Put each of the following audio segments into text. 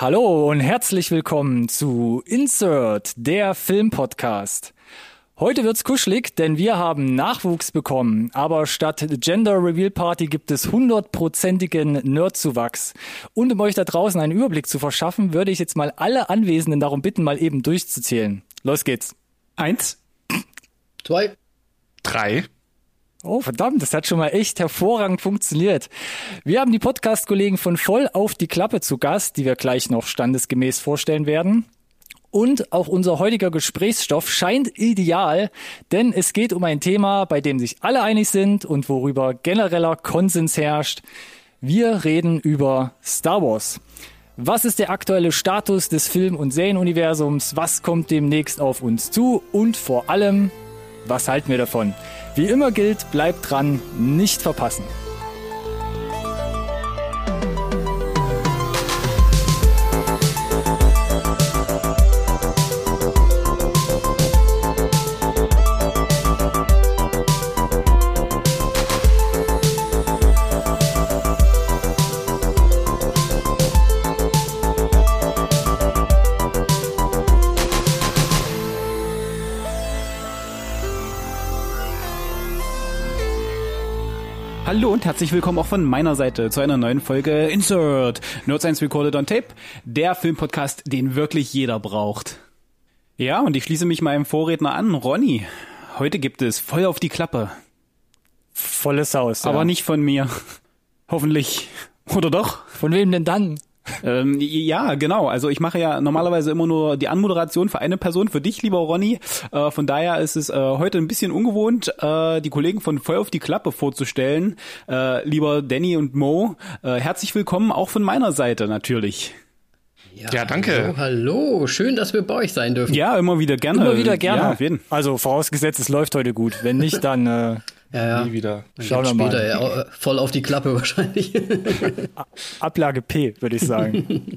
Hallo und herzlich willkommen zu Insert, der Filmpodcast. Heute wird's kuschelig, denn wir haben Nachwuchs bekommen, aber statt Gender Reveal Party gibt es hundertprozentigen Nerdzuwachs. Und um euch da draußen einen Überblick zu verschaffen, würde ich jetzt mal alle Anwesenden darum bitten, mal eben durchzuzählen. Los geht's. Eins, Zwei. Drei. Oh, verdammt, das hat schon mal echt hervorragend funktioniert. Wir haben die Podcast-Kollegen von Voll auf die Klappe zu Gast, die wir gleich noch standesgemäß vorstellen werden. Und auch unser heutiger Gesprächsstoff scheint ideal, denn es geht um ein Thema, bei dem sich alle einig sind und worüber genereller Konsens herrscht. Wir reden über Star Wars. Was ist der aktuelle Status des Film- und Serienuniversums? Was kommt demnächst auf uns zu? Und vor allem, was halten wir davon? Wie immer gilt, bleibt dran, nicht verpassen. Hallo und herzlich willkommen auch von meiner Seite zu einer neuen Folge Insert Nerd Science Recorded on Tape, der Filmpodcast, den wirklich jeder braucht. Ja, und ich schließe mich meinem Vorredner an, Ronny. Heute gibt es voll auf die Klappe. Volles Haus. Aber ja. nicht von mir. Hoffentlich. Oder doch? Von wem denn dann? Ähm, ja, genau. Also ich mache ja normalerweise immer nur die Anmoderation für eine Person, für dich, lieber Ronny. Äh, von daher ist es äh, heute ein bisschen ungewohnt, äh, die Kollegen von Voll auf die Klappe vorzustellen. Äh, lieber Danny und Mo, äh, herzlich willkommen auch von meiner Seite natürlich. Ja, danke. Hallo, hallo, schön, dass wir bei euch sein dürfen. Ja, immer wieder gerne. Immer wieder gerne. Ja, auf jeden. Also vorausgesetzt, es läuft heute gut. Wenn nicht, dann äh, ja, ja. Nie wieder. Dann Schauen wir mal. später ja, äh, voll auf die Klappe wahrscheinlich. Ablage P, würde ich sagen.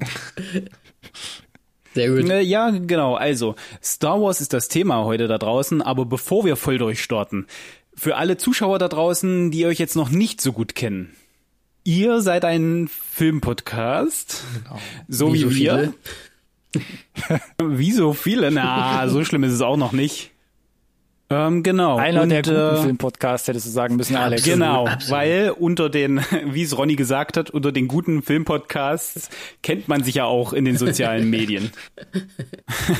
Sehr gut. Äh, Ja, genau. Also, Star Wars ist das Thema heute da draußen, aber bevor wir voll durchstarten, für alle Zuschauer da draußen, die euch jetzt noch nicht so gut kennen. Ihr seid ein Filmpodcast, so wie, Wie so wir. wie so viele? Na, so schlimm ist es auch noch nicht. Ähm, genau. Einer Und, der guten äh, Filmpodcasts hättest du sagen müssen, Alex. Genau, absolut. weil unter den, wie es Ronny gesagt hat, unter den guten Filmpodcasts kennt man sich ja auch in den sozialen Medien.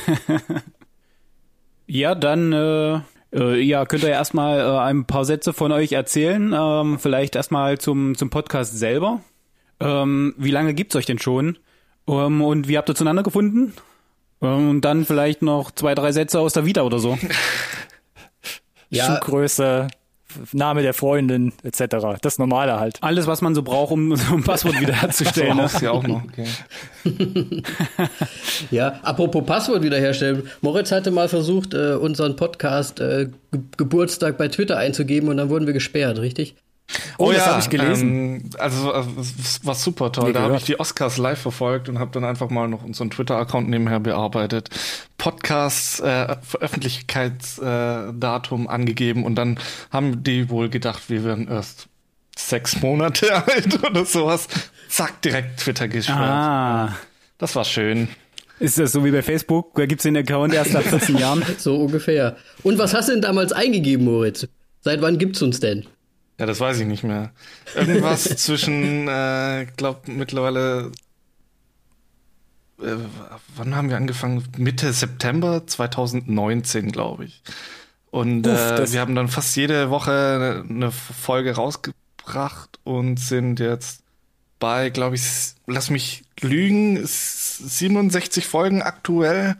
ja, dann äh, äh, ja, könnt ihr ja erstmal äh, ein paar Sätze von euch erzählen. Ähm, vielleicht erstmal zum, zum Podcast selber. Ähm, wie lange gibt's euch denn schon? Ähm, und wie habt ihr zueinander gefunden? Ähm, und dann vielleicht noch zwei, drei Sätze aus der Vita oder so. Ja. Schuhgröße, Name der Freundin, etc. Das Normale halt. Alles, was man so braucht, um, um ein Passwort wiederherzustellen. So ne? ja auch noch. Okay. Ja, apropos Passwort wiederherstellen. Moritz hatte mal versucht, äh, unseren Podcast äh, Ge Geburtstag bei Twitter einzugeben und dann wurden wir gesperrt, richtig? Oh, das habe ich gelesen. Ähm, also äh, es war super toll. Nee, da habe ich die Oscars live verfolgt und habe dann einfach mal noch unseren Twitter-Account nebenher bearbeitet. Podcast äh, Veröffentlichkeitsdatum äh, angegeben und dann haben die wohl gedacht, wir wären erst sechs Monate alt oder sowas. Zack, direkt Twitter gesperrt. Ah. Das war schön. Ist das so wie bei Facebook? Da gibt's den Account erst ab 14 Jahren. So ungefähr. Und was hast du denn damals eingegeben, Moritz? Seit wann gibt's uns denn? Ja, das weiß ich nicht mehr. Irgendwas zwischen, äh, glaub mittlerweile, äh, wann haben wir angefangen? Mitte September 2019, glaube ich. Und Uff, äh, wir haben dann fast jede Woche eine Folge rausgebracht und sind jetzt bei, glaube ich, lass mich lügen, s- 67 Folgen aktuell.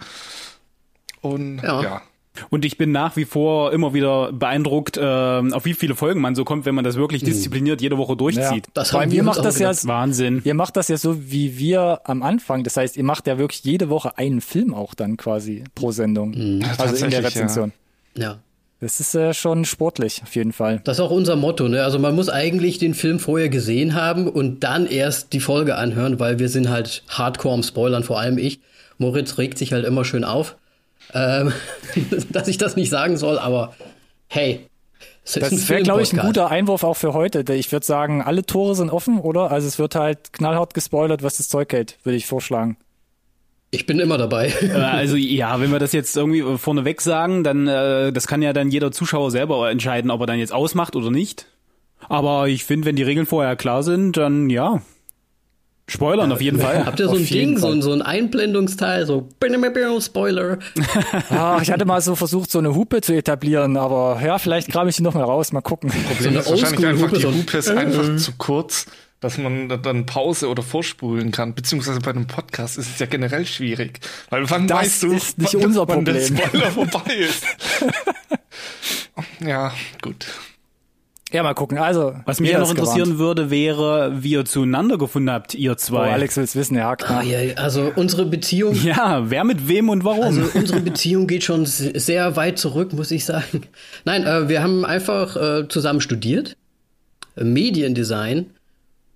Und Ja. ja. Und ich bin nach wie vor immer wieder beeindruckt, ähm, auf wie viele Folgen man so kommt, wenn man das wirklich diszipliniert jede Woche durchzieht. Das Vor allem, haben wir ihr macht auch das ja. Wahnsinn. ihr macht das ja so wie wir am Anfang. Das heißt, ihr macht ja wirklich jede Woche einen Film auch dann quasi pro Sendung. Also in der tatsächlich, ja. Rezension. Ja. Das ist äh, schon sportlich, auf jeden Fall. Das ist auch unser Motto, ne? Also man muss eigentlich den Film vorher gesehen haben und dann erst die Folge anhören, weil wir sind halt hardcore am Spoilern, vor allem ich. Moritz regt sich halt immer schön auf, ähm, dass ich das nicht sagen soll, aber hey. ein Das wäre, glaube ich, ein guter Einwurf auch für heute. Ich würde sagen, alle Tore sind offen, oder? Also es wird halt knallhart gespoilert, was das Zeug hält, würde ich vorschlagen. Ich bin immer dabei. Äh, also ja, wenn wir das jetzt irgendwie vorneweg sagen, dann äh, das kann ja dann jeder Zuschauer selber entscheiden, ob er dann jetzt ausmacht oder nicht. Aber ich finde, wenn die Regeln vorher klar sind, dann ja. Spoilern auf jeden Fall. Habt ihr so Auf ein Ding, so, so ein Einblendungsteil, so Spoiler? Ah, ich hatte mal so versucht, so eine Hupe zu etablieren, aber ja, vielleicht grabe ich die noch mal raus. Mal gucken. So eine ist wahrscheinlich einfach Oldschool-Hupe, die so Hupe ist einfach zu kurz, dass man da- dann Pause oder vorspulen kann. Beziehungsweise bei einem Podcast ist es ja generell schwierig. Weil wann Das weißt du, ist nicht wann, unser wann der Problem. Spoiler vorbei ist. ja, gut. Ja, mal gucken. Also, Was mich noch interessieren würde, wäre, wie ihr zueinander gefunden habt, ihr gewarnt. zwei. Oh, Alex will's wissen, ja, klar. Ah, ja, also unsere Beziehung, Ja, wer mit wem und warum? also unsere Beziehung geht schon se- sehr weit zurück, muss ich sagen. Nein, äh, wir haben einfach äh, zusammen studiert, äh, Mediendesign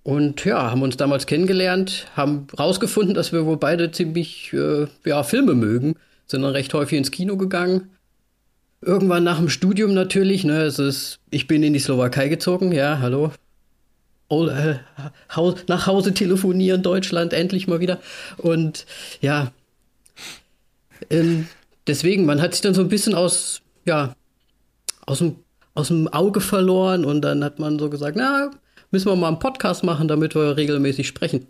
und ja, haben uns damals kennengelernt, haben rausgefunden, dass wir wohl beide ziemlich äh, ja, Filme mögen, sind dann recht häufig ins Kino gegangen. Irgendwann nach dem Studium natürlich, ne, es ist, ich bin in die Slowakei gezogen, ja, hallo. Oh, äh, Haus, nach Hause telefonieren, Deutschland, endlich mal wieder. Und ja, ähm, deswegen, man hat sich dann so ein bisschen aus, ja, aus dem, aus dem Auge verloren und dann hat man so gesagt, na, müssen wir mal einen Podcast machen, damit wir regelmäßig sprechen.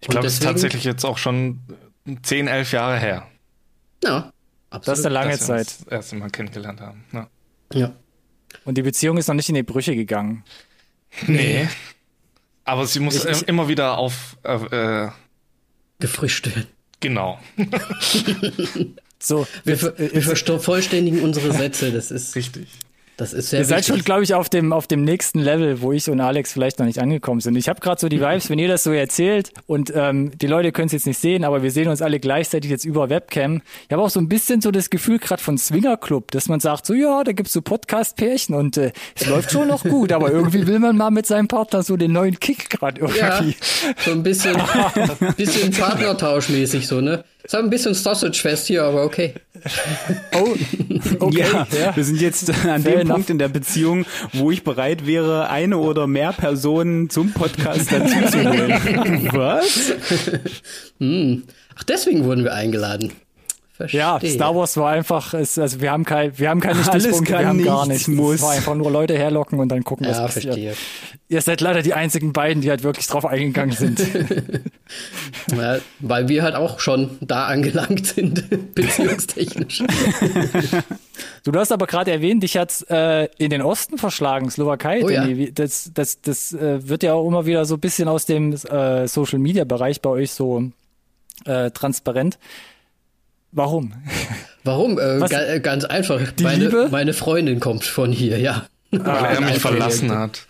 Ich glaube, es ist tatsächlich jetzt auch schon 10, 11 Jahre her, Ja, absolut. Das ist eine lange dass wir Zeit. uns das erste Mal kennengelernt haben. Ja. Ja. Und die Beziehung ist noch nicht in die Brüche gegangen. Nee. Aber sie muss Ich- ich- immer wieder auf, äh, äh, Gefrischt werden. genau. So, Wir, ver wir vervollständigen unsere Sätze, das ist, Richtig. Das ist sehr Ihr seid schon, glaube ich, auf dem, auf dem nächsten Level, wo ich und Alex vielleicht noch nicht angekommen sind. Ich habe gerade so die Vibes, wenn ihr das so erzählt und ähm, die Leute können es jetzt nicht sehen, aber wir sehen uns alle gleichzeitig jetzt über Webcam. Ich habe auch so ein bisschen so das Gefühl gerade von Swingerclub, dass man sagt, so ja, da gibt's so Podcast-Pärchen und äh, es läuft schon noch gut, aber irgendwie will man mal mit seinem Partner so den neuen Kick gerade Ja, irgendwie. so ein bisschen, bisschen Partnertauschmäßig so, ne? Ist halt ein bisschen Sausage-Fest hier, aber okay. Oh, okay. ja, ja. wir sind jetzt an Fair dem enough. Punkt in der Beziehung, wo ich bereit wäre, eine oder mehr Personen zum Podcast dazu zu holen. Was? Ach, deswegen wurden wir eingeladen. Verstehe. Ja, Star Wars war einfach, es, also wir haben kein, wir haben keine Stichpunkte, wir haben gar nichts nichts. muss. Es war einfach nur Leute herlocken und dann gucken, was Ja, passiert. verstehe. Ihr seid leider die einzigen beiden, die halt wirklich drauf eingegangen sind. Ja, weil wir halt auch schon da angelangt sind, beziehungstechnisch. du hast aber gerade erwähnt, dich hat's äh, in den Osten verschlagen, Slowakei. Oh ja. Das, das, das äh, wird ja auch immer wieder so ein bisschen aus dem äh, Social Media Bereich bei euch so äh, transparent. Warum? Warum? Äh, äh, ganz einfach. Die meine, Liebe? meine Freundin kommt von hier, ja. Weil er mich verlassen hat.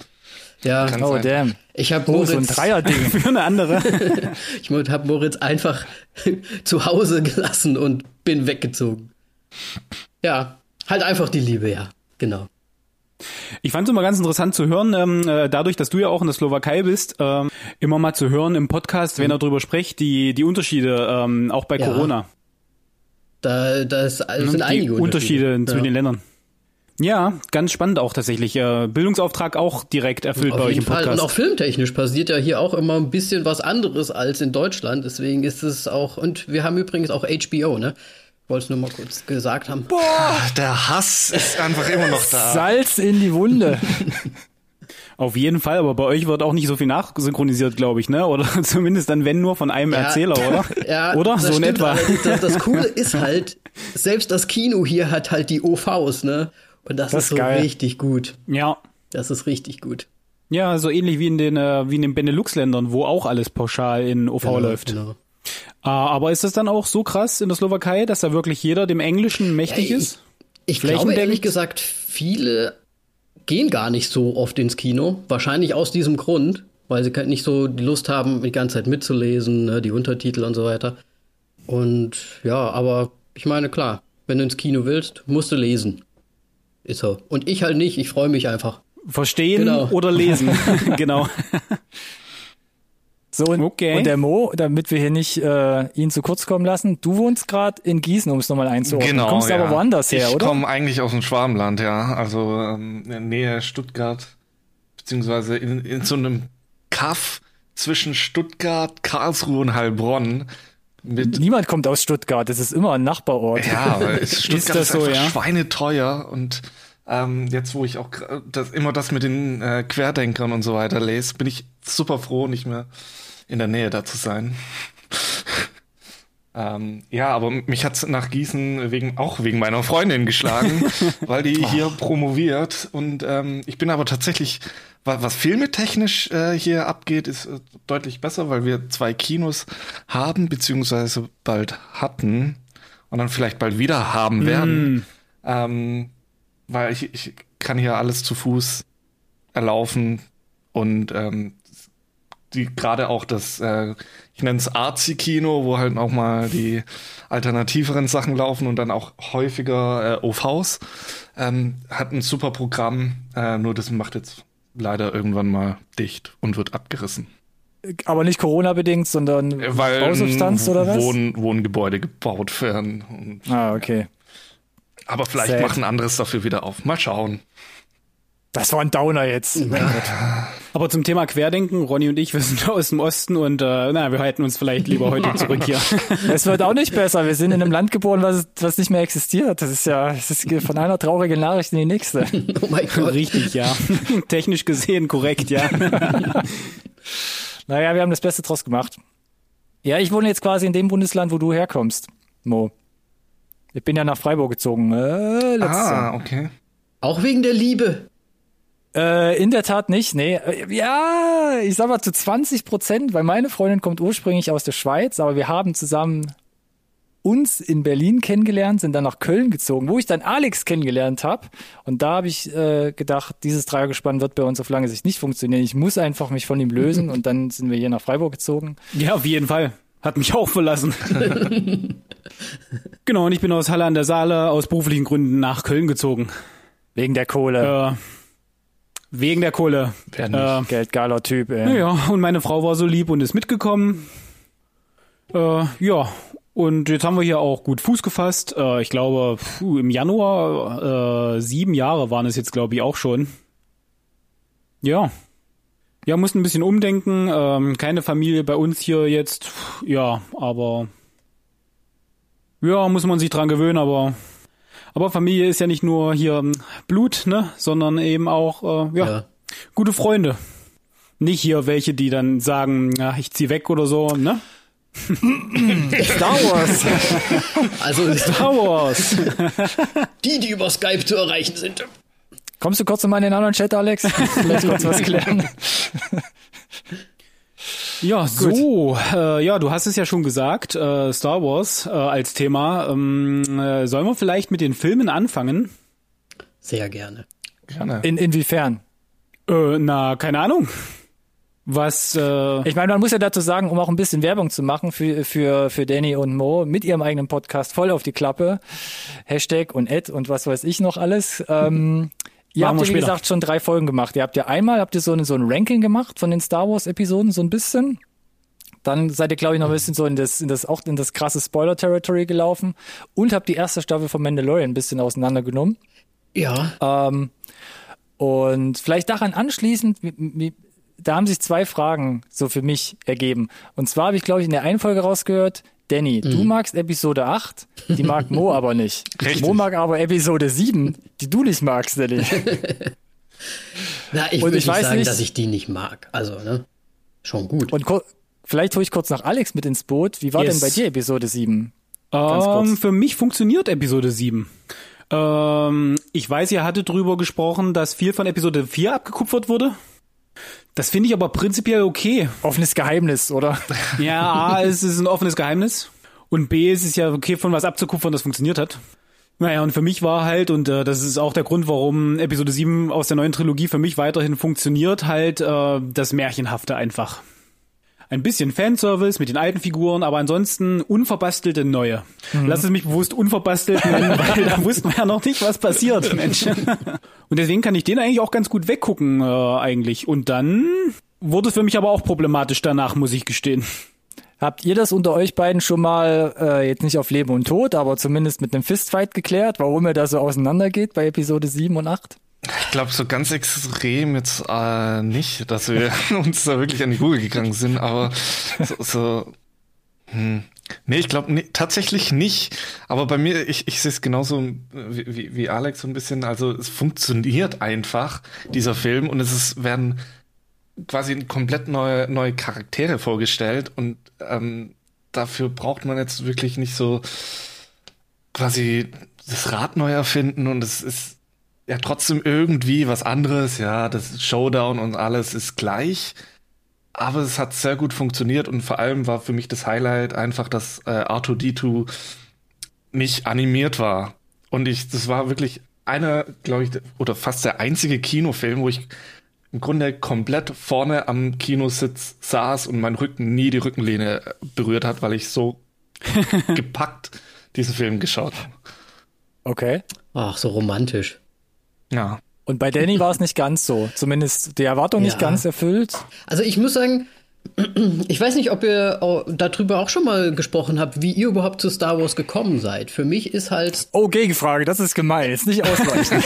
Ja, Kann Oh sein. damn. ich habe Oh, so ein Moritz, Dreierding. Für eine andere. ich hab Moritz einfach zu Hause gelassen und bin weggezogen. Ja, halt einfach die Liebe, ja. Genau. Ich fand es immer ganz interessant zu hören, ähm, äh, dadurch, dass du ja auch in der Slowakei bist, ähm, immer mal zu hören im Podcast, wenn er drüber spricht, die, die Unterschiede, ähm, auch bei Ja, Corona. Da, das sind Ne? die einige Unterschiede zwischen ja. den Ländern. Ja, ganz spannend auch tatsächlich. Äh, Bildungsauftrag auch direkt erfüllt bei Auf euch jeden im Fall. Und Podcast. auch filmtechnisch passiert ja hier auch immer ein bisschen was anderes als in Deutschland. Deswegen ist es auch, und wir haben übrigens auch HBO, ne? Wollte es nur mal kurz gesagt haben. Ah, Der Hass ist einfach immer noch da. Salz in die Wunde. Auf jeden Fall, aber bei euch wird auch nicht so viel nachsynchronisiert, glaube ich, ne? Oder zumindest dann, wenn nur von einem Ja. Erzähler, oder? Ja, oder? So in stimmt etwa. allerdings. Das, das Coole ist halt, selbst das Kino hier hat halt die OVs, ne? Und das, Das ist so geil. richtig gut. Ja. Das ist richtig gut. Ja, so ähnlich wie in den, äh, wie in den Benelux-Ländern, wo auch alles pauschal in OV läuft. Genau. Ah, aber ist das dann auch so krass in der Slowakei, dass da wirklich jeder dem Englischen mächtig Ja, ist? Ich glaube ehrlich gesagt, viele gehen gar nicht so oft ins Kino. Wahrscheinlich aus diesem Grund, weil sie nicht so die Lust haben, die ganze Zeit mitzulesen, ne, die Untertitel und so weiter. Und ja, aber ich meine, klar, wenn du ins Kino willst, musst du lesen. Ist so. Und ich halt nicht, ich freue mich einfach. Verstehen Genau. oder lesen. genau. So, und, Okay. und der Mo, damit wir hier nicht äh, ihn zu kurz kommen lassen, du wohnst gerade in Gießen, um es nochmal einzuordnen. Genau. Du kommst ja. aber woanders her, ich oder? Ich komme eigentlich aus dem Schwabenland, ja. Also ähm, in der Nähe Stuttgart, beziehungsweise in, in so einem Kaff zwischen Stuttgart, Karlsruhe und Heilbronn. mit Niemand kommt aus Stuttgart, das ist immer ein Nachbarort. Ja, aber es- Stuttgart ist, das so, einfach ja? schweineteuer und ähm, jetzt, wo ich auch das, immer das mit den äh, Querdenkern und so weiter lese, bin ich super froh, nicht mehr in der Nähe da zu sein. ähm, ja, aber mich hat's nach Gießen wegen auch wegen meiner Freundin geschlagen, weil die hier promoviert und ähm, ich bin aber tatsächlich wa- was filmetechnisch äh, hier abgeht, ist äh, deutlich besser, weil wir zwei Kinos haben beziehungsweise bald hatten und dann vielleicht bald wieder haben werden. Ähm, weil ich, ich kann hier alles zu Fuß erlaufen und ähm, die gerade auch das, äh, ich nenne es Arzi-Kino, wo halt auch mal die alternativeren Sachen laufen und dann auch häufiger äh, OVs, ähm, hat ein super Programm, äh, nur das macht jetzt leider irgendwann mal dicht und wird abgerissen. Aber nicht Corona-bedingt, sondern Äh, Weil Bausubstanz oder was? Wohn, Wohngebäude gebaut werden. Ah, okay. aber vielleicht Sad. machen anderes dafür wieder auf. Mal schauen. Das war ein Downer jetzt. Aber zum Thema Querdenken, Ronny und ich, wir sind aus dem Osten und äh, na, wir halten uns vielleicht lieber heute zurück hier. Es wird auch nicht besser. Wir sind in einem Land geboren, was, was nicht mehr existiert. Das ist ja, das ist von einer traurigen Nachricht in die nächste. Oh mein Gott. Richtig, ja. Technisch gesehen korrekt, ja. Naja, wir haben das Beste draus gemacht. Ja, ich wohne jetzt quasi in dem Bundesland, wo du herkommst, Mo. Ich bin ja nach Freiburg gezogen. Äh, letztes Jahr. Ah, okay. Auch wegen der Liebe. Äh, in der Tat nicht, nee. Äh, Ja, ich sag mal zu 20 Prozent, weil meine Freundin kommt ursprünglich aus der Schweiz, aber wir haben zusammen uns in Berlin kennengelernt, sind dann nach Köln gezogen, wo ich dann Alex kennengelernt habe. Und da habe ich äh, gedacht, dieses Dreiergespann wird bei uns auf lange Sicht nicht funktionieren. Ich muss einfach mich von ihm lösen und dann sind wir hier nach Freiburg gezogen. Ja, auf jeden Fall. Hat mich auch verlassen. genau, und ich bin aus Halle an der Saale aus beruflichen Gründen nach Köln gezogen. Wegen der Kohle. Äh, wegen der Kohle. Wer nicht? Äh, Geldgeiler Typ, ey. ja, und meine Frau war so lieb und ist mitgekommen. Äh, ja, und jetzt haben wir hier auch gut Fuß gefasst. Äh, ich glaube, puh, im Januar, äh, sieben Jahre waren es jetzt, glaube ich, auch schon. Ja. Ja, mussten ein bisschen umdenken. Ähm, keine Familie bei uns hier jetzt. Ja, aber ja, muss man sich dran gewöhnen, aber aber Familie ist ja nicht nur hier ähm, Blut, ne, sondern eben auch äh, ja, Ja. gute Freunde. Nicht hier welche, die dann sagen, ja, ich zieh weg oder so, ne? Star Wars. Also Star Wars. die, die über Skype zu erreichen sind. Kommst du kurz in meinen anderen Chat, Alex? Vielleicht kurz was klären. Ja, so, äh, ja, du hast es ja schon gesagt, äh, Star Wars äh, als Thema. Ähm, äh, sollen wir vielleicht mit den Filmen anfangen? Sehr gerne. Gerne. In, inwiefern? Äh, na, keine Ahnung. Was, äh, Ich meine, man muss ja dazu sagen, um auch ein bisschen Werbung zu machen für, für, für Danny und Mo mit ihrem eigenen Podcast voll auf die Klappe. Hashtag und Ad und was weiß ich noch alles. Ähm, ihr habt ja, wie später. gesagt, schon drei Folgen gemacht. Ihr habt ja einmal, habt ihr so, eine, so ein Ranking gemacht von den Star Wars Episoden, so ein bisschen. Dann seid ihr, glaube ich, noch ein bisschen so in das, in das, auch in das krasse Spoiler-Territory gelaufen und habt die erste Staffel von Mandalorian ein bisschen auseinandergenommen. Ja. Ähm, und vielleicht daran anschließend, da haben sich zwei Fragen so für mich ergeben. Und zwar habe ich, glaube ich, in der einen Folge rausgehört, Danny, du magst Episode 8, die mag Mo aber nicht. Richtig. Mo mag aber Episode 7, die du nicht magst, Danny. Na, ich Und würde ich nicht weiß sagen, nicht- dass ich die nicht mag. Also, ne? Schon gut. Und vielleicht hole ich kurz noch Alex mit ins Boot. Wie war Yes. denn bei dir Episode 7? Ganz kurz. ähm, für mich funktioniert Episode 7. Ähm, ich weiß, ihr hattet drüber gesprochen, dass viel von Episode 4 abgekupfert wurde. Das finde ich aber prinzipiell okay. Offenes Geheimnis, oder? Ja, A, es ist ein offenes Geheimnis. Und B, es ist ja okay, von was abzukupfern, das funktioniert hat. Naja, und für mich war halt, und äh, das ist auch der Grund, warum Episode 7 aus der neuen Trilogie für mich weiterhin funktioniert, halt äh, das Märchenhafte einfach. Ein bisschen Fanservice mit den alten Figuren, aber ansonsten unverbastelte neue. Lass es mich bewusst unverbastelt nennen, weil da wussten wir ja noch nicht, was passiert, Mensch. Und deswegen kann ich den eigentlich auch ganz gut weggucken, äh, eigentlich. Und dann wurde es für mich aber auch problematisch danach, muss ich gestehen. Habt ihr das unter euch beiden schon mal, äh, jetzt nicht auf Leben und Tod, aber zumindest mit einem Fistfight geklärt, warum er da so auseinandergeht bei Episode 7 und 8? Ich glaube, so ganz extrem jetzt äh, nicht, dass wir uns da wirklich an die Kugel gegangen sind, aber so, so hm. Nee, ich glaube nee, tatsächlich nicht. Aber bei mir, ich, ich sehe es genauso wie, wie, wie Alex so ein bisschen. Also es funktioniert einfach, dieser Film, und es ist, werden quasi komplett neue, neue Charaktere vorgestellt. Und ähm, dafür braucht man jetzt wirklich nicht so quasi das Rad neu erfinden. Und es ist ja trotzdem irgendwie was anderes. Ja, das Showdown und alles ist gleich aber es hat sehr gut funktioniert und vor allem war für mich das Highlight einfach, dass äh, R2D2 nicht animiert war. Und ich, das war wirklich einer, glaube ich, oder fast der einzige Kinofilm, wo ich im Grunde komplett vorne am Kinositz saß und mein Rücken nie die Rückenlehne berührt hat, weil ich so gepackt diesen Film geschaut habe. Okay. Ach, so romantisch. Ja. Und bei Danny war es nicht ganz so. Zumindest die Erwartung ja. nicht ganz erfüllt. Also ich muss sagen, ich weiß nicht, ob ihr darüber auch schon mal gesprochen habt, wie ihr überhaupt zu Star Wars gekommen seid. Für mich ist halt. Oh, Gegenfrage, das ist gemein, ist nicht ausweichend.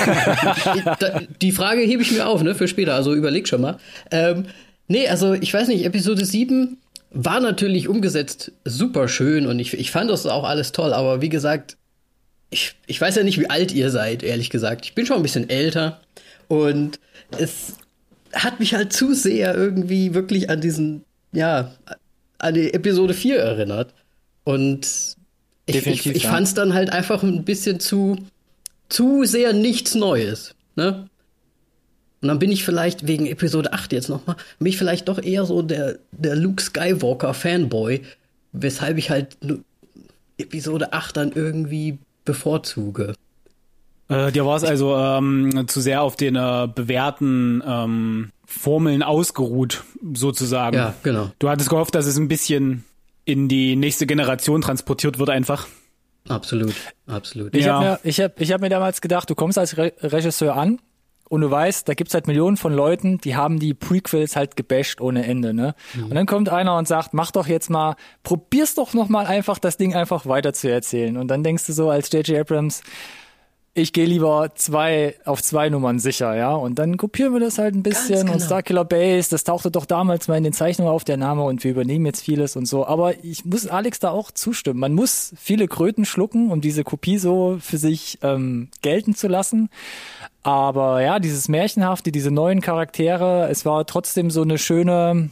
die Frage hebe ich mir auf, ne, für später, also überleg schon mal. Ähm, nee, also ich weiß nicht, Episode 7 war natürlich umgesetzt super schön und ich, ich fand das auch alles toll, aber wie gesagt, ich, ich weiß ja nicht, wie alt ihr seid, ehrlich gesagt. Ich bin schon ein bisschen älter. Und es hat mich halt zu sehr irgendwie wirklich an diesen, ja, an die Episode 4 erinnert. Und ich, Definitiv, ich, ich ja. fand es dann halt einfach ein bisschen zu, zu sehr nichts Neues. Ne? Und dann bin ich vielleicht wegen Episode 8 jetzt nochmal, bin ich vielleicht doch eher so der, der Luke Skywalker Fanboy, weshalb ich halt Episode 8 dann irgendwie bevorzuge. Äh, dir war es also ähm, zu sehr auf den äh, bewährten ähm, Formeln ausgeruht, sozusagen. Ja, genau. Du hattest gehofft, dass es ein bisschen in die nächste Generation transportiert wird, einfach. Absolut, absolut. Ich ja. habe mir, ich hab, ich hab mir damals gedacht, du kommst als Re Regisseur an und du weißt, da gibt's halt Millionen von Leuten, die haben die Prequels halt gebasht ohne Ende, ne? Mhm. Und dann kommt einer und sagt, mach doch jetzt mal, probier's doch noch mal einfach, das Ding einfach weiter zu erzählen. Und dann denkst du so als J.J. Abrams, ich gehe lieber zwei auf zwei Nummern sicher, ja. Und dann kopieren wir das halt ein bisschen. Genau. Und Starkiller Base, das tauchte doch damals mal in den Zeichnungen auf, der Name, und wir übernehmen jetzt vieles und so. Aber ich muss Alex da auch zustimmen. Man muss viele Kröten schlucken, um diese Kopie so für sich ähm, gelten zu lassen. Aber ja, dieses Märchenhafte, diese neuen Charaktere, es war trotzdem so eine schöne,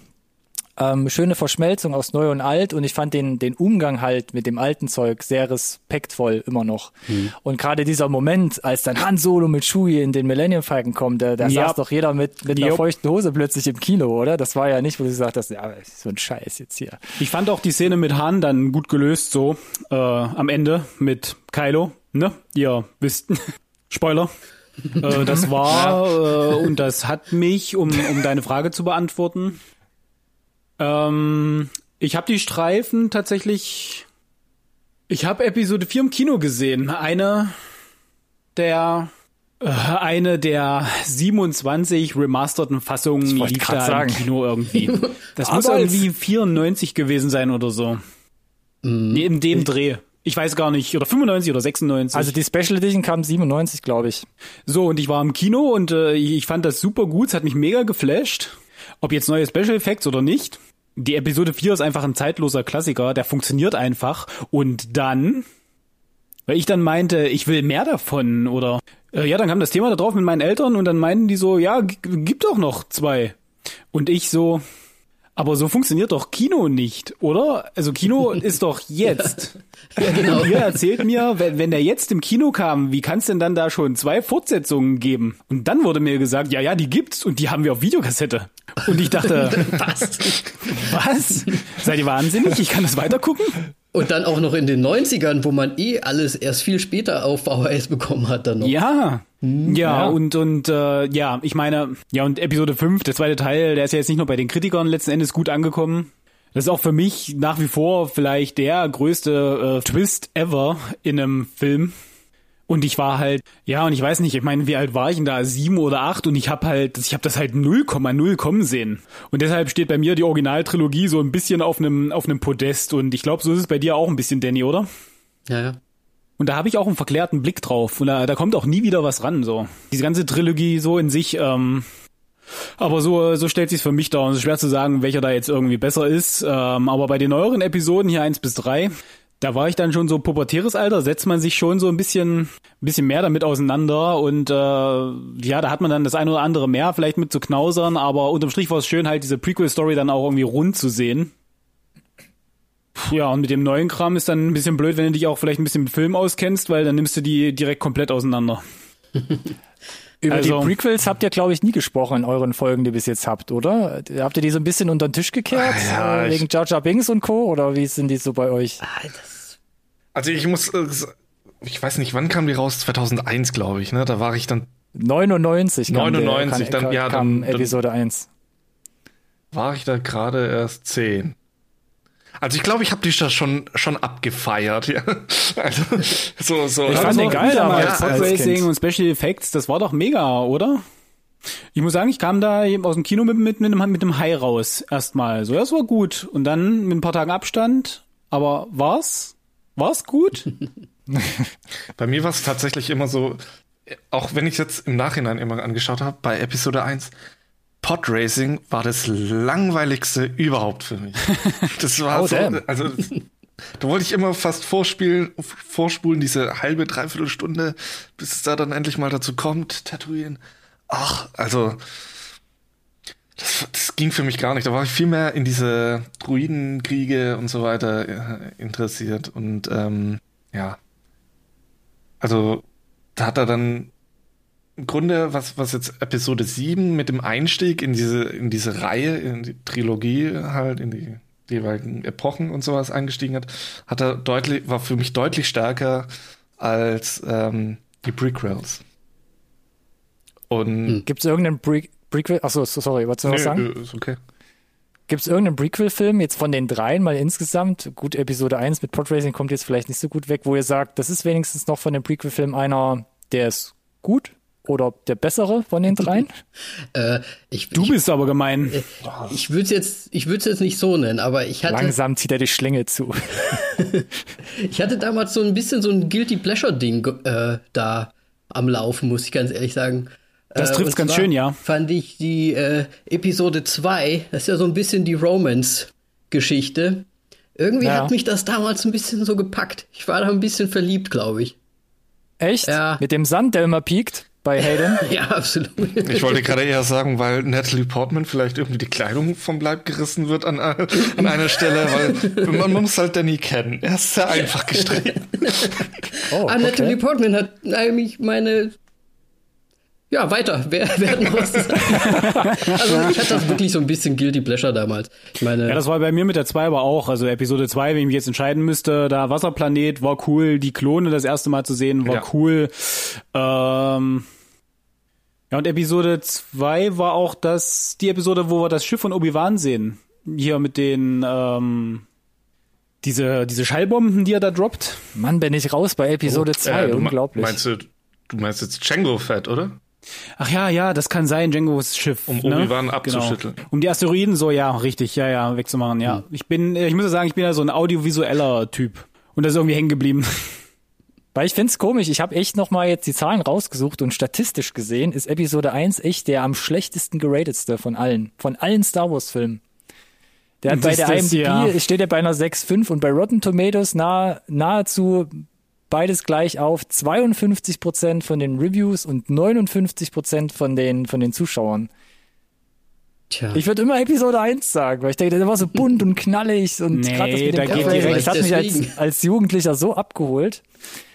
ähm, schöne Verschmelzung aus Neu und Alt und ich fand den, den Umgang halt mit dem alten Zeug sehr respektvoll immer noch. Mhm. Und gerade dieser Moment, als dann Han Solo mit Chewie in den Millennium Falcon kommt, da, da ja. saß doch jeder mit, mit einer feuchten Hose plötzlich im Kino, oder? Das war ja nicht, wo du gesagt hast, ja, so ein Scheiß jetzt hier. Ich fand auch die Szene mit Han dann gut gelöst, so äh, am Ende mit Kylo, ne? Ihr wisst, Spoiler. äh, das war äh, und das hat mich, um, um deine Frage zu beantworten, ähm, ich habe die Streifen tatsächlich. Ich habe Episode 4 im Kino gesehen. Eine der äh, eine der 27 remasterten Fassungen lief da sagen. im Kino irgendwie. Das muss irgendwie 94 gewesen sein oder so. Mm. In dem Dreh. Ich weiß gar nicht, oder 95 oder 96. Also die Special Edition kam 97, glaube ich. So, und ich war im Kino und äh, ich fand das super gut, es hat mich mega geflasht. Ob jetzt neue Special Effects oder nicht die Episode 4 ist einfach ein zeitloser Klassiker, der funktioniert einfach. Und dann, weil ich dann meinte, ich will mehr davon oder äh, ja, dann kam das Thema da drauf mit meinen Eltern und dann meinten die so, ja, gibt doch noch zwei. Und ich so, aber so funktioniert doch Kino nicht, oder? Also Kino ist doch jetzt. ja, genau. Ihr erzählt mir, wenn, wenn der jetzt im Kino kam, wie kann es denn dann da schon zwei Fortsetzungen geben? Und dann wurde mir gesagt, ja, ja, die gibt's und die haben wir auf Videokassette. Und ich dachte, was? Was? Seid ihr wahnsinnig? Ich kann das weitergucken? Und dann auch noch in den 90ern, wo man eh alles erst viel später auf VHS bekommen hat dann noch. Ja. Hm, ja, ja, und, und äh, ja, ich meine, ja, und Episode 5, der zweite Teil, der ist ja jetzt nicht nur bei den Kritikern letzten Endes gut angekommen. Das ist auch für mich nach wie vor vielleicht der größte äh, Twist ever in einem Film. Und ich war halt, ja, und ich weiß nicht, ich meine, wie alt war ich denn da? Sieben oder acht und ich habe halt, ich habe das halt 0,0 kommen sehen. Und deshalb steht bei mir die Originaltrilogie so ein bisschen auf einem auf einem Podest und ich glaube, so ist es bei dir auch ein bisschen, Danny, oder? Ja, ja. Und da habe ich auch einen verklärten Blick drauf und da, da kommt auch nie wieder was ran, so. Diese ganze Trilogie so in sich, ähm, Aber so, so stellt sich's für mich dar. Und es ist schwer zu sagen, welcher da jetzt irgendwie besser ist. Ähm, aber bei den neueren Episoden hier eins bis drei da war ich dann schon so pubertäres Alter, setzt man sich schon so ein bisschen, ein bisschen mehr damit auseinander und äh, ja, da hat man dann das eine oder andere mehr vielleicht mit zu knausern, aber unterm Strich war es schön, halt diese Prequel-Story dann auch irgendwie rund zu sehen. Ja, und mit dem neuen Kram ist dann ein bisschen blöd, wenn du dich auch vielleicht ein bisschen mit Film auskennst, weil dann nimmst du die direkt komplett auseinander. Über also, die Prequels habt ihr, glaube ich, nie gesprochen in euren Folgen, die ihr bis jetzt habt, oder? Habt ihr die so ein bisschen unter den Tisch gekehrt? Ja, äh, wegen Jar Jar Binks und Co.? Oder wie sind die so bei euch? Ah, also ich muss, äh, ich weiß nicht, wann kam die raus? 2001, glaube ich, ne? Da war ich dann 99 kam 99, der, kam, dann, ja, kam dann, Episode 1. War ich da gerade erst 10. Also ich glaube, ich habe dich da schon schon abgefeiert, ja. Also so so. Ich fand den geil damals. Ja, Racing und Special Effects, das war doch mega, oder? Ich muss sagen, ich kam da eben aus dem Kino mit, mit, mit, einem, mit einem High raus erstmal. So, das war gut. Und dann mit ein paar Tagen Abstand. Aber war's? War's gut? bei mir war es tatsächlich immer so, auch wenn ich jetzt im Nachhinein immer angeschaut habe, bei Episode 1, Podracing war das langweiligste überhaupt für mich. Das war oh, so, also da wollte ich immer fast vorspielen, vorspulen, diese halbe, dreiviertel Stunde, bis es da dann endlich mal dazu kommt, Tatooine. Ach, also das, das ging für mich gar nicht. Da war ich viel mehr in diese Druidenkriege und so weiter äh, interessiert. Und ähm, ja, also da hat er dann im Grunde, was, was jetzt Episode 7 mit dem Einstieg in diese, in diese Reihe, in die Trilogie halt, in die jeweiligen Epochen und sowas eingestiegen hat, hat er deutlich, war für mich deutlich stärker als ähm, die Prequels. Und hm. Gibt es irgendeinen Pre Prequel? Achso, sorry, wolltest du nee, was sagen? Ist okay. Gibt es irgendeinen Prequel-Film jetzt von den dreien mal insgesamt? Gut, Episode 1 mit Podracing kommt jetzt vielleicht nicht so gut weg, wo ihr sagt, das ist wenigstens noch von dem Prequel-Film einer, der ist gut, oder der bessere von den dreien? äh, ich, du ich, bist aber gemein. Äh, ich würde es jetzt, ich würde es jetzt nicht so nennen, aber ich hatte. Langsam zieht er die Schlinge zu. ich hatte damals so ein bisschen so ein Guilty Pleasure Ding äh, da am Laufen, muss ich ganz ehrlich sagen. Das trifft äh, ganz schön, ja. Fand ich die äh, Episode 2, das ist ja so ein bisschen die Romance-Geschichte. Irgendwie ja. hat mich das damals ein bisschen so gepackt. Ich war da ein bisschen verliebt, glaube ich. Echt? Ja. Mit dem Sand, der immer piekt? Bei Hayden. ja, absolut. Ich wollte gerade eher sagen, weil Natalie Portman vielleicht irgendwie die Kleidung vom Leib gerissen wird an, an einer Stelle, weil man muss halt Danny kennen. Er ist sehr einfach gestrickt. oh, okay. ah, Natalie Portman hat eigentlich meine ja, weiter. Wer, wer hat noch was zu sagen? also ich hatte das wirklich so ein bisschen Guilty Pleasure damals. Ich meine, ja, das war bei mir mit der 2 aber auch. Also Episode 2, wenn ich mich jetzt entscheiden müsste, da Wasserplanet war cool, die Klone das erste Mal zu sehen war ja. cool. Ähm, ja, und Episode 2 war auch das, die Episode, wo wir das Schiff von Obi-Wan sehen. Hier mit den, ähm, diese, diese Schallbomben, die er da droppt. Mann, bin ich raus bei Episode 2, oh, äh, unglaublich. Meinst du, du meinst jetzt Django Fett, oder? Ach ja, ja, das kann sein, Django's Schiff. Um ne? Obi-Wan abzuschütteln. Genau. Um die Asteroiden so, ja, richtig, ja, ja, wegzumachen, ja. Hm. Ich bin, ich muss ja sagen, ich bin ja so ein audiovisueller Typ. Und das ist irgendwie hängen geblieben. Weil ich find's komisch, ich habe echt nochmal jetzt die Zahlen rausgesucht und statistisch gesehen ist Episode 1 echt der am schlechtesten geratedste von allen. Von allen Star Wars Filmen. Der hat bei der IMDb, ja. steht er bei einer 6,5 und bei Rotten Tomatoes nah, nahezu beides gleich auf 52 Prozent von den Reviews und 59 Prozent von den, von den Zuschauern. Tja. Ich würde immer Episode 1 sagen, weil ich denke, der war so bunt und knallig und nee, gerade das mit dem da geht direkt, das hat mich als, als Jugendlicher so abgeholt.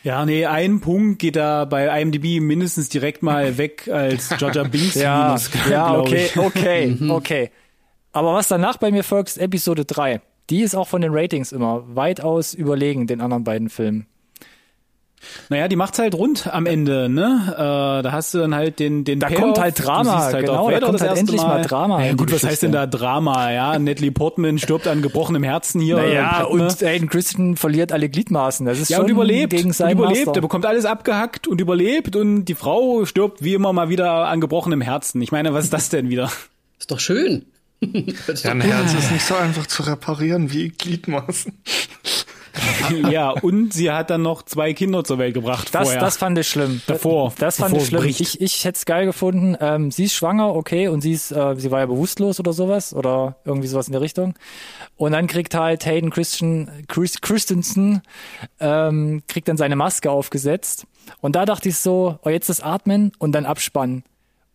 Ja, nee, ein Punkt geht da bei IMDb mindestens direkt mal weg als Georgia Binks ja, Ja, okay, okay, mhm. okay. Aber was danach bei mir folgt, ist Episode 3. Die ist auch von den Ratings immer weitaus überlegen den anderen beiden Filmen. Naja, die macht's halt rund am Ende, ne? Äh, da hast du dann halt den den Da Payoff. kommt halt Drama, halt genau, da kommt halt endlich mal, mal Drama. Ja, gut, was heißt denn da Drama, ja? Natalie Portman stirbt an gebrochenem Herzen hier. Naja, und Aiden Christian verliert alle Gliedmaßen. Das ist ja, schon und überlebt, gegen seinen und überlebt, Master. er bekommt alles abgehackt und überlebt und die Frau stirbt wie immer mal wieder an gebrochenem Herzen. Ich meine, was ist das denn wieder? Ist doch schön. ja, ein Herz ist nicht so einfach zu reparieren wie Gliedmaßen. ja, und sie hat dann noch zwei Kinder zur Welt gebracht Das, vorher. das fand ich schlimm. Davor, Das fand ich schlimm. bricht. Ich, ich hätte es geil gefunden. Ähm, sie ist schwanger, okay, und sie ist, äh, sie war ja bewusstlos oder sowas oder irgendwie sowas in der Richtung. Und dann kriegt halt Hayden Christian, Chris, Christensen, ähm, kriegt dann seine Maske aufgesetzt. Und da dachte ich so, oh, jetzt das Atmen und dann abspannen.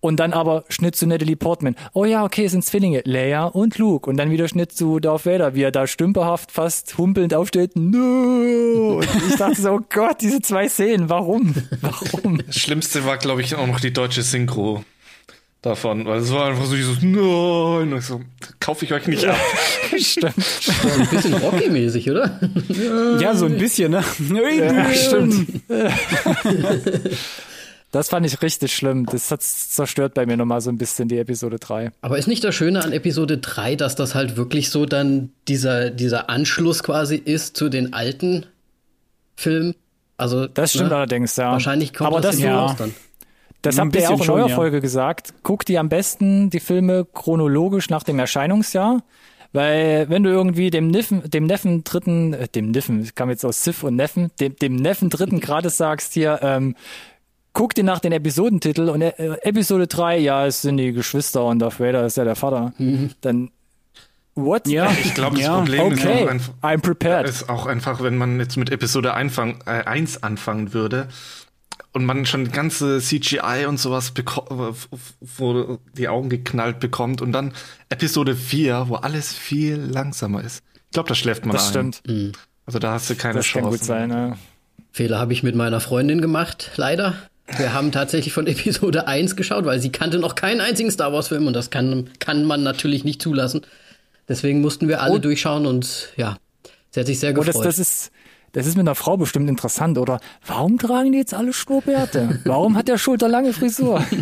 Und dann aber Schnitt zu Natalie Portman. Oh ja, okay, es sind Zwillinge, Leia und Luke. Und dann wieder Schnitt zu Darth Vader, wie er da stümperhaft, fast humpelnd aufsteht. No! Und ich dachte so, oh Gott, diese zwei Szenen, warum? Warum? Das Schlimmste war, glaube ich, auch noch die deutsche Synchro davon, weil es war einfach so dieses Nein, und ich so, kaufe ich euch nicht ab. Stimmt. Ein bisschen Rocky-mäßig, oder? ja, so ein bisschen, ne? Ja, stimmt. Das fand ich richtig schlimm. Das hat zerstört bei mir nochmal so ein bisschen die Episode 3. Aber ist nicht das Schöne an Episode 3, dass das halt wirklich so dann dieser, dieser Anschluss quasi ist zu den alten Filmen? Also, Das stimmt ne? allerdings, ja. Wahrscheinlich kommt Aber das, das, ja. raus dann. das habt ihr ja auch in eurer ja. Folge gesagt. Guck dir am besten die Filme chronologisch nach dem Erscheinungsjahr. Weil wenn du irgendwie dem Neffen, dem Neffen dritten, äh, dem Neffen, ich kam jetzt aus Sif und Neffen, dem, dem Neffen dritten gerade sagst hier, ähm, guck dir nach den Episodentitel und äh, Episode 3, ja, es sind die Geschwister und Darth Vader ist ja der Vater. Dann, what? Ja, Ich glaube, das ja. Problem ist, Okay, auch einfach, I'm prepared. ist auch einfach, wenn man jetzt mit Episode Einfang, äh, 1 anfangen würde und man schon ganze CGI und sowas wo die Augen geknallt bekommt und dann Episode 4, wo alles viel langsamer ist. Ich glaube, da schläft man Das ein. stimmt. Also da hast du keine Das Chance. kann gut sein, ne? Fehler habe ich mit meiner Freundin gemacht, leider. Wir haben tatsächlich von Episode 1 geschaut, weil sie kannte noch keinen einzigen Star Wars-Film und das kann, kann man natürlich nicht zulassen. Deswegen mussten wir alle Oh. durchschauen und ja, sie hat sich sehr Oh, gefreut. das, das ist, das ist mit einer Frau bestimmt interessant, oder? Warum tragen die jetzt alle Schnurrbärte? Warum hat der Schulter lange Frisur?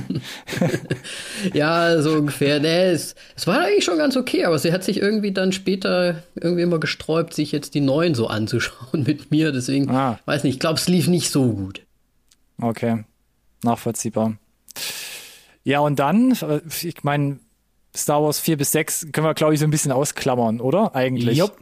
Ja, so ungefähr. Nee, es, es war eigentlich schon ganz okay, aber sie hat sich irgendwie dann später irgendwie immer gesträubt, sich jetzt die neuen so anzuschauen mit mir. Deswegen, Ah. weiß nicht, ich glaube, es lief nicht so gut. Okay, nachvollziehbar. Ja, und dann, äh, ich meine, Star Wars 4 bis 6 können wir, glaube ich, so ein bisschen ausklammern, oder? Eigentlich. Jupp.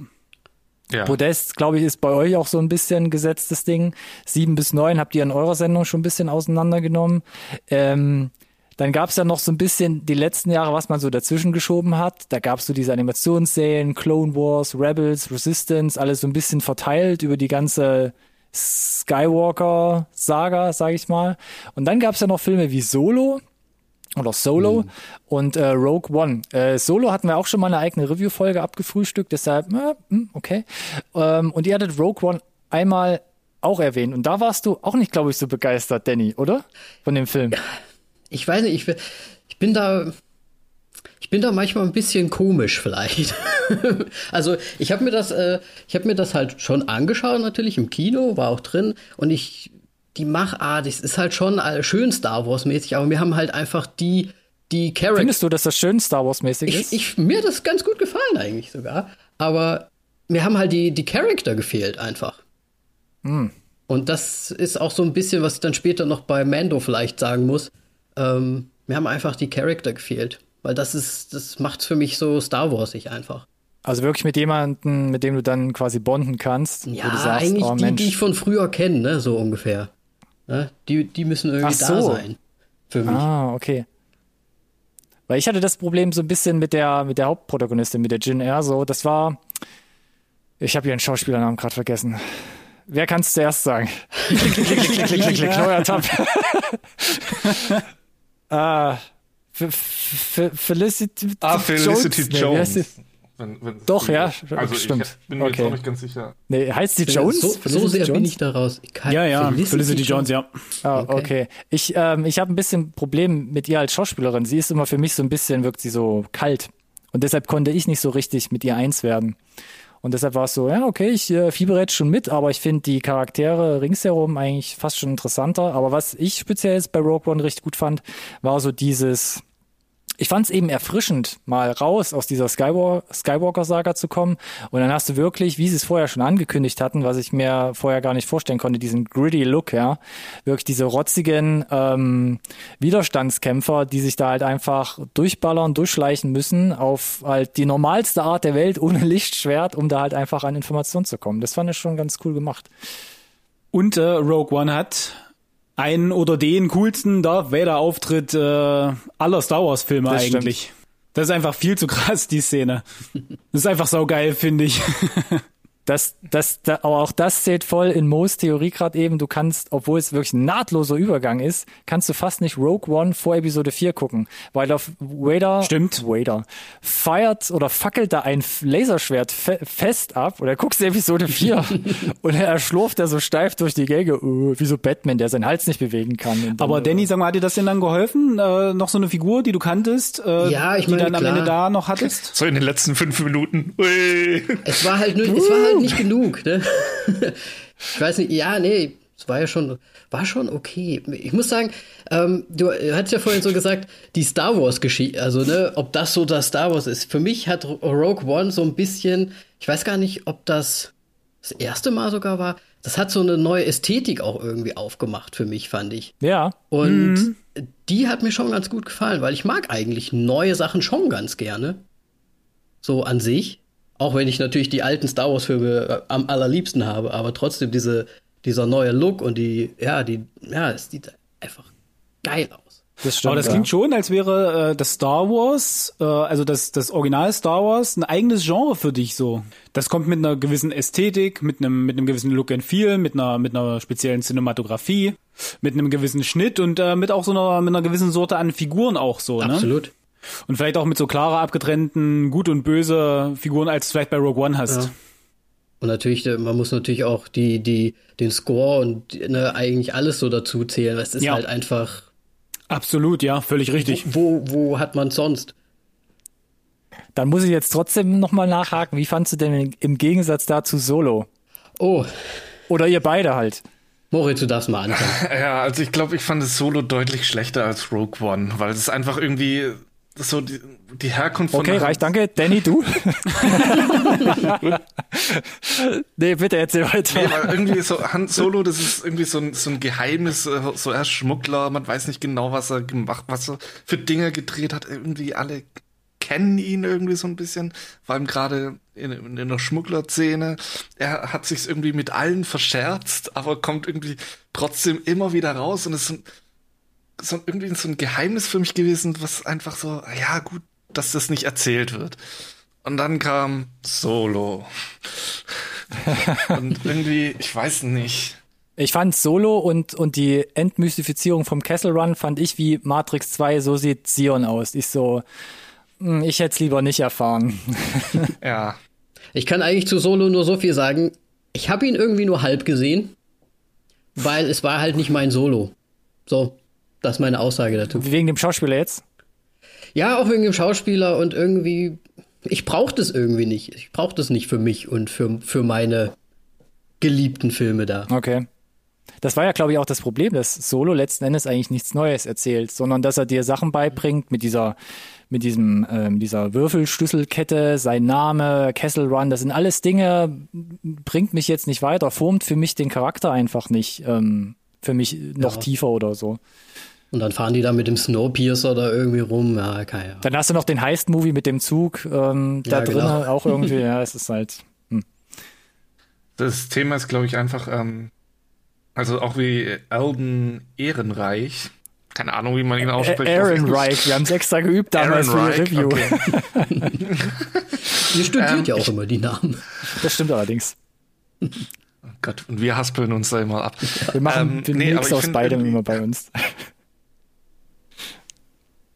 Ja. Podest, glaube ich, ist bei euch auch so ein bisschen gesetztes Ding. 7 bis 9 habt ihr in eurer Sendung schon ein bisschen auseinandergenommen. Ähm, dann gab es ja noch so ein bisschen die letzten Jahre, was man so dazwischen geschoben hat. Da gab es so diese Animationsserien, Clone Wars, Rebels, Resistance, alles so ein bisschen verteilt über die ganze Skywalker-Saga, sage ich mal. Und dann gab es ja noch Filme wie Solo oder Solo und äh, Rogue One. Äh, Solo hatten wir auch schon mal eine eigene Review-Folge abgefrühstückt, deshalb, äh, hm, okay. Ähm, und ihr hattet Rogue One einmal auch erwähnt. Und da warst du auch nicht, glaube ich, so begeistert, Danny, oder? Von dem Film. Ich weiß nicht, ich, ich bin da. Ich bin da manchmal ein bisschen komisch vielleicht. also ich habe mir das, äh, ich habe mir das halt schon angeschaut natürlich im Kino, war auch drin und ich die Machart, es ist halt schon äh, schön Star Wars mäßig, aber mir haben halt einfach die die Charakter Findest du, dass das schön Star Wars-mäßig ich, ist? ich, mir hat das ganz gut gefallen eigentlich sogar. Aber mir haben halt die, die Charakter gefehlt einfach. Und das ist auch so ein bisschen, was ich dann später noch bei Mando vielleicht sagen muss. Ähm, mir haben einfach die Charakter gefehlt. Weil das ist, das macht's für mich so Star Warsig einfach. Also wirklich mit jemandem, mit dem du dann quasi bonden kannst. Ja, sagst, eigentlich oh, die, die ich von früher kenne, ne, so ungefähr. Ne? Die, die müssen irgendwie so. da sein. Für mich. Ah, okay. Weil ich hatte das Problem so ein bisschen mit der, mit der Hauptprotagonistin, mit der Jin Erso. Das war. Ich habe ihren Schauspielernamen gerade vergessen. Wer kann es zuerst sagen? neuer Tab. Ah, ah, Felicity Jones. Ah, Felicity Jones wenn Doch, ja, Also stimmt. ich bin mir jetzt Okay. auch nicht ganz sicher. Nee, heißt sie Jones? So, so Felicity sehr bin Jones? ich da raus. Ich kann- Ja, ja, Felicity, Jones, ja. Ah, Okay. okay. Ich, ähm, ich habe ein bisschen Problem mit ihr als Schauspielerin. Sie ist immer für mich so ein bisschen, wirkt sie so kalt. Und deshalb konnte ich nicht so richtig mit ihr eins werden. Und deshalb war es so, ja, okay, ich äh, fiebere jetzt schon mit, aber ich finde die Charaktere ringsherum eigentlich fast schon interessanter. Aber was ich speziell jetzt bei Rogue One richtig gut fand, war so dieses, ich fand es eben erfrischend, mal raus aus dieser Skywalker-Saga zu kommen. Und dann hast du wirklich, wie sie es vorher schon angekündigt hatten, was ich mir vorher gar nicht vorstellen konnte, diesen gritty Look, ja. Wirklich diese rotzigen ähm, Widerstandskämpfer, die sich da halt einfach durchballern, durchschleichen müssen auf halt die normalste Art der Welt ohne Lichtschwert, um da halt einfach an Informationen zu kommen. Das fand ich schon ganz cool gemacht. Und äh, Rogue One hat einen oder den coolsten Darth Vader Auftritt äh, aller Star Wars Filme das eigentlich. Stimmt. Das ist einfach viel zu krass, die Szene. Das ist einfach saugeil, finde ich. Das, das, da, aber auch das zählt voll in Moos Theorie gerade eben. Du kannst, obwohl es wirklich ein nahtloser Übergang ist, kannst du fast nicht Rogue One vor Episode 4 gucken, weil auf Vader, Stimmt. Vader feiert oder fackelt da ein Laserschwert fe fest ab oder guckst du Episode 4 und er schlurft da so steif durch die Gänge, uh, wie so Batman, der seinen Hals nicht bewegen kann. Dann, aber Danny, sag mal, hat dir das denn dann geholfen? Äh, noch so eine Figur, die du kanntest, äh, ja, ich meine, die dann klar. am Ende da noch hattest? So in den letzten fünf Minuten. Ui. Es war halt nur, es war halt halt nicht genug, ne? ich weiß nicht, ja, nee, es war ja schon, war schon okay. Ich muss sagen, ähm, du hast ja vorhin so gesagt, die Star Wars Geschichte, also ne, ob das so das Star Wars ist. Für mich hat Rogue One so ein bisschen, ich weiß gar nicht, ob das das erste Mal sogar war. Das hat so eine neue Ästhetik auch irgendwie aufgemacht für mich, fand ich. Ja. Und mhm. die hat mir schon ganz gut gefallen, weil ich mag eigentlich neue Sachen schon ganz gerne. So an sich. Auch wenn ich natürlich die alten Star Wars-Filme äh, am allerliebsten habe, aber trotzdem diese, dieser neue Look und die, ja, die, ja, es sieht einfach geil aus. Das stimmt, aber das klingt schon, als wäre äh, das Star Wars, äh, also das, das Original Star Wars, ein eigenes Genre für dich so. Das kommt mit einer gewissen Ästhetik, mit einem, mit einem gewissen Look and Feel, mit einer, mit einer speziellen Cinematografie, mit einem gewissen Schnitt und äh, mit auch so einer, mit einer gewissen Sorte an Figuren auch so, Absolut. ne? Absolut. Und vielleicht auch mit so klarer abgetrennten gut und böse Figuren, als du vielleicht bei Rogue One hast. Ja. Und natürlich, äh, man muss natürlich auch die, die, den Score und ne, eigentlich alles so dazu zählen. Es ist ja. halt einfach. Absolut, ja, völlig richtig. Wo, wo, wo hat man sonst? Dann muss ich jetzt trotzdem nochmal nachhaken. Wie fandst du denn im Gegensatz dazu Solo? Oh. Oder ihr beide halt. Moritz, du darfst mal anfangen. Ja, also ich glaube, ich fand es Solo deutlich schlechter als Rogue One, weil es einfach irgendwie so die, die Herkunft von. Okay, reicht, danke. Danny, du? nee, bitte erzähl weiter. Nee, weil irgendwie so Han Solo, das ist irgendwie so ein, so ein Geheimnis, äh, so er Schmuggler, man weiß nicht genau, was er gemacht, was er für Dinge gedreht hat. Irgendwie alle kennen ihn irgendwie so ein bisschen, vor allem gerade in, in der Schmugglerszene. Er hat sich irgendwie mit allen verscherzt, aber kommt irgendwie trotzdem immer wieder raus und es sind so irgendwie so ein Geheimnis für mich gewesen, was einfach so, ja gut, dass das nicht erzählt wird. Und dann kam Solo. und irgendwie, ich weiß nicht. Ich fand Solo und, und die Entmystifizierung vom Castle Run fand ich wie Matrix 2, so sieht Sion aus. Ich so, hm, ich hätte es lieber nicht erfahren. ja. Ich kann eigentlich zu Solo nur so viel sagen. Ich habe ihn irgendwie nur halb gesehen, weil es war halt nicht mein Solo. So, das ist meine Aussage dazu. Wegen dem Schauspieler jetzt? Ja, auch wegen dem Schauspieler und irgendwie, ich brauche das irgendwie nicht. Ich brauche das nicht für mich und für, für meine geliebten Filme da. Okay. Das war ja, glaube ich, auch das Problem, dass Solo letzten Endes eigentlich nichts Neues erzählt, sondern dass er dir Sachen beibringt mit dieser, mit diesem, ähm, dieser Würfelschlüsselkette, sein Name, Castle Run, das sind alles Dinge, bringt mich jetzt nicht weiter, formt für mich den Charakter einfach nicht, ähm, für mich noch ja. tiefer oder so. Und dann fahren die da mit dem Snowpiercer da irgendwie rum. Ja, keine Ahnung. Dann hast du noch den Heist-Movie mit dem Zug ähm, da ja, drin, genau. auch irgendwie. Ja, es ist halt. Hm. Das Thema ist, glaube ich, einfach, ähm, also auch wie Elden Ehrenreich. Keine Ahnung, wie man ihn ausspricht. Ehrenreich, wir haben es extra geübt damals für die Review. Okay. Ihr studiert ähm, ja auch immer die Namen. Das stimmt allerdings. Oh Gott, und wir haspeln uns da immer ab. Wir machen ähm, den nee, Mix aus beidem immer bei uns.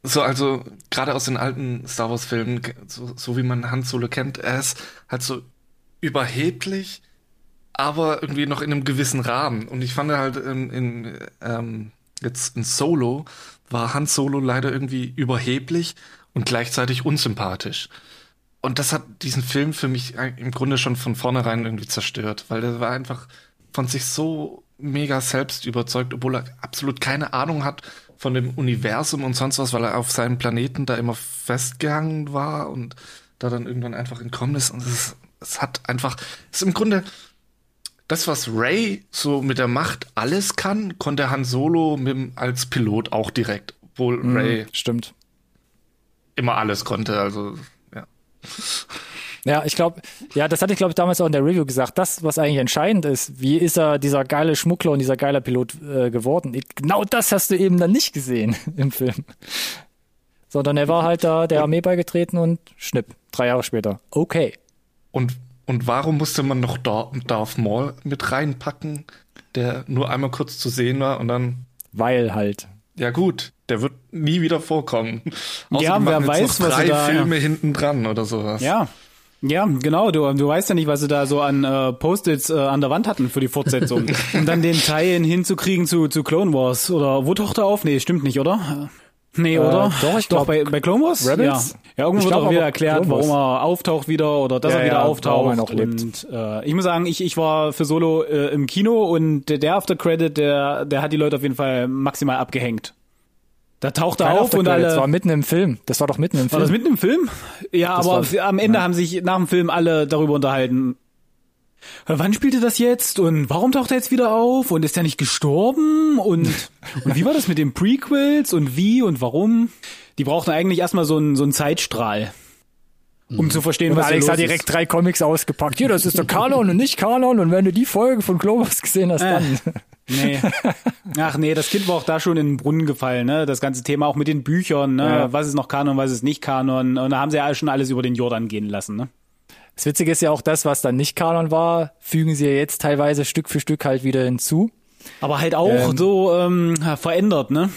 So, also gerade aus den alten Star Wars Filmen, so, so wie man Han Solo kennt, er ist halt so überheblich, aber irgendwie noch in einem gewissen Rahmen. Und ich fand halt in, in ähm, jetzt in Solo war Han Solo leider irgendwie überheblich und gleichzeitig unsympathisch. Und das hat diesen Film für mich im Grunde schon von vornherein irgendwie zerstört, weil der war einfach von sich so mega selbst überzeugt, obwohl er absolut keine Ahnung hat von dem Universum und sonst was, weil er auf seinem Planeten da immer festgehangen war und da dann irgendwann einfach entkommen ist. Und es, es hat einfach, es ist im Grunde das, was Ray so mit der Macht alles kann, konnte Han Solo mit, als Pilot auch direkt, obwohl Mhm, Ray Stimmt. immer alles konnte. Also ja. Ja, ich glaube, ja, das hatte ich glaube ich damals auch in der Review gesagt. Das, was eigentlich entscheidend ist, wie ist er dieser geile Schmuggler und dieser geile Pilot äh, geworden? Genau das hast du eben dann nicht gesehen im Film. Sondern er war halt da der Armee beigetreten und schnipp, drei Jahre später. Okay. Und, und warum musste man noch Dar- Darth Maul mit reinpacken, der nur einmal kurz zu sehen war und dann, Weil halt. ja gut, der wird nie wieder vorkommen. Außer Ja, wer weiß, noch was drei sie da- Filme hinten dran oder sowas. Ja. Ja, genau. Du, du weißt ja nicht, was sie da so an äh, Post-its äh, an der Wand hatten für die Fortsetzung. um dann den Teil hinzukriegen zu, zu Clone Wars. Oder wo taucht er auf? Nee, stimmt nicht, oder? Nee, oder? doch, ich Doch, glaub, bei, bei Clone Wars? Rebels? Ja, ja irgendwo Ich wird glaub auch wieder erklärt, warum er auftaucht wieder oder dass Ja, er wieder ja, auftaucht. er noch lebt. Und äh, ich muss sagen, ich, ich war für Solo äh, im Kino und der, der After Credit, der, der hat die Leute auf jeden Fall maximal abgehängt. Da taucht er auf und alle. war mitten im Film. Das war doch mitten im War Film. das mitten im Film? Ja, Das aber war- am Ende haben sich nach dem Film alle darüber unterhalten. "Äh, Wann spielte das jetzt und warum taucht er jetzt wieder auf und ist er nicht gestorben und, und wie war das mit den Prequels und wie und warum? Die brauchten eigentlich erstmal so einen, so einen Zeitstrahl, um zu verstehen, und was Alex hat direkt ist. drei Comics ausgepackt. Hier, das ist der Kanon und nicht Kanon. Und wenn du die Folge von Wars gesehen hast, Äh. Nee. Ach nee, das Kind war auch da schon in den Brunnen gefallen, ne? Das ganze Thema auch mit den Büchern, ne? Ja. Was ist noch Kanon, was ist nicht Kanon? Und da haben sie ja schon alles über den Jordan gehen lassen, ne? Das Witzige ist ja auch das, was dann nicht Kanon war, fügen sie ja jetzt teilweise Stück für Stück halt wieder hinzu. Aber halt auch Ähm. so ähm, verändert, ne?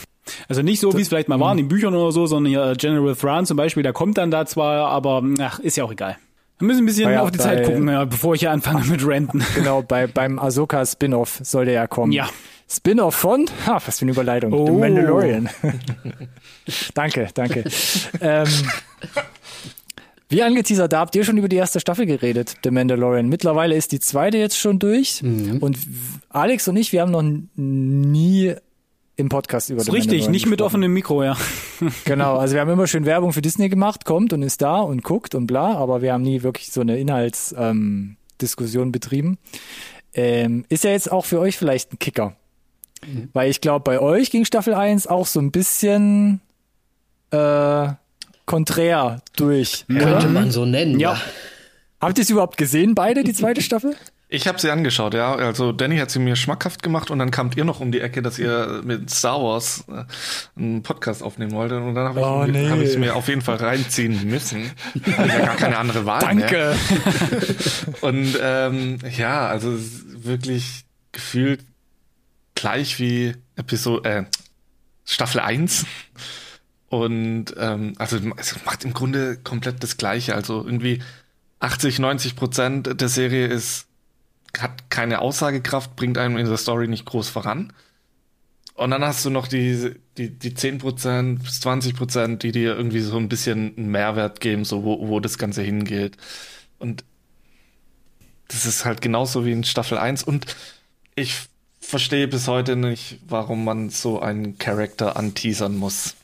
Also nicht so, wie es vielleicht mal war in den Büchern oder so, sondern hier äh, General Thrawn zum Beispiel, der kommt dann da zwar, aber ach, ist ja auch egal. Wir müssen ein bisschen ja, auf die bei- Zeit gucken, ja, bevor ich hier anfange mit Ranten. Genau, bei, beim Ahsoka Spin-off soll der ja kommen. Ja. Spin-off von, ha, was für eine Überleitung, Oh. The Mandalorian. danke, danke. ähm, wie angeteasert, da habt ihr schon über die erste Staffel geredet, The Mandalorian. Mittlerweile ist die zweite jetzt schon durch und Alex und ich, wir haben noch nie im Podcast über Ist richtig, nicht mit offenem Mikro, ja. Genau, also wir haben immer schön Werbung für Disney gemacht, kommt und ist da und guckt und bla, aber wir haben nie wirklich so eine Inhaltsdiskussion ähm, betrieben. Ähm, ist ja jetzt auch für euch vielleicht ein Kicker. Weil ich glaube, bei euch ging Staffel 1 auch so ein bisschen äh, konträr durch. Könnte man so nennen. Ja. Ja. Habt ihr es überhaupt gesehen, beide, die zweite Staffel? Ich habe sie angeschaut, ja. Also Danny hat sie mir schmackhaft gemacht und dann kamt ihr noch um die Ecke, dass ihr mit Star Wars äh, einen Podcast aufnehmen wolltet und dann habe ich, Oh, nee. hab ich sie mir auf jeden Fall reinziehen müssen. Hab ich ja gar keine andere Wahl mehr. Danke. Und ähm, ja, also wirklich gefühlt gleich wie Episode äh, Staffel 1. Und ähm, also es macht im Grunde komplett das Gleiche. Also irgendwie 80, 90 Prozent der Serie ist hat keine Aussagekraft, bringt einem in der Story nicht groß voran. Und dann hast du noch die, die, die 10% bis 20%, die dir irgendwie so ein bisschen einen Mehrwert geben, so wo, wo das Ganze hingeht. Und das ist halt genauso wie in Staffel 1. Und ich verstehe bis heute nicht, warum man so einen Charakter anteasern muss.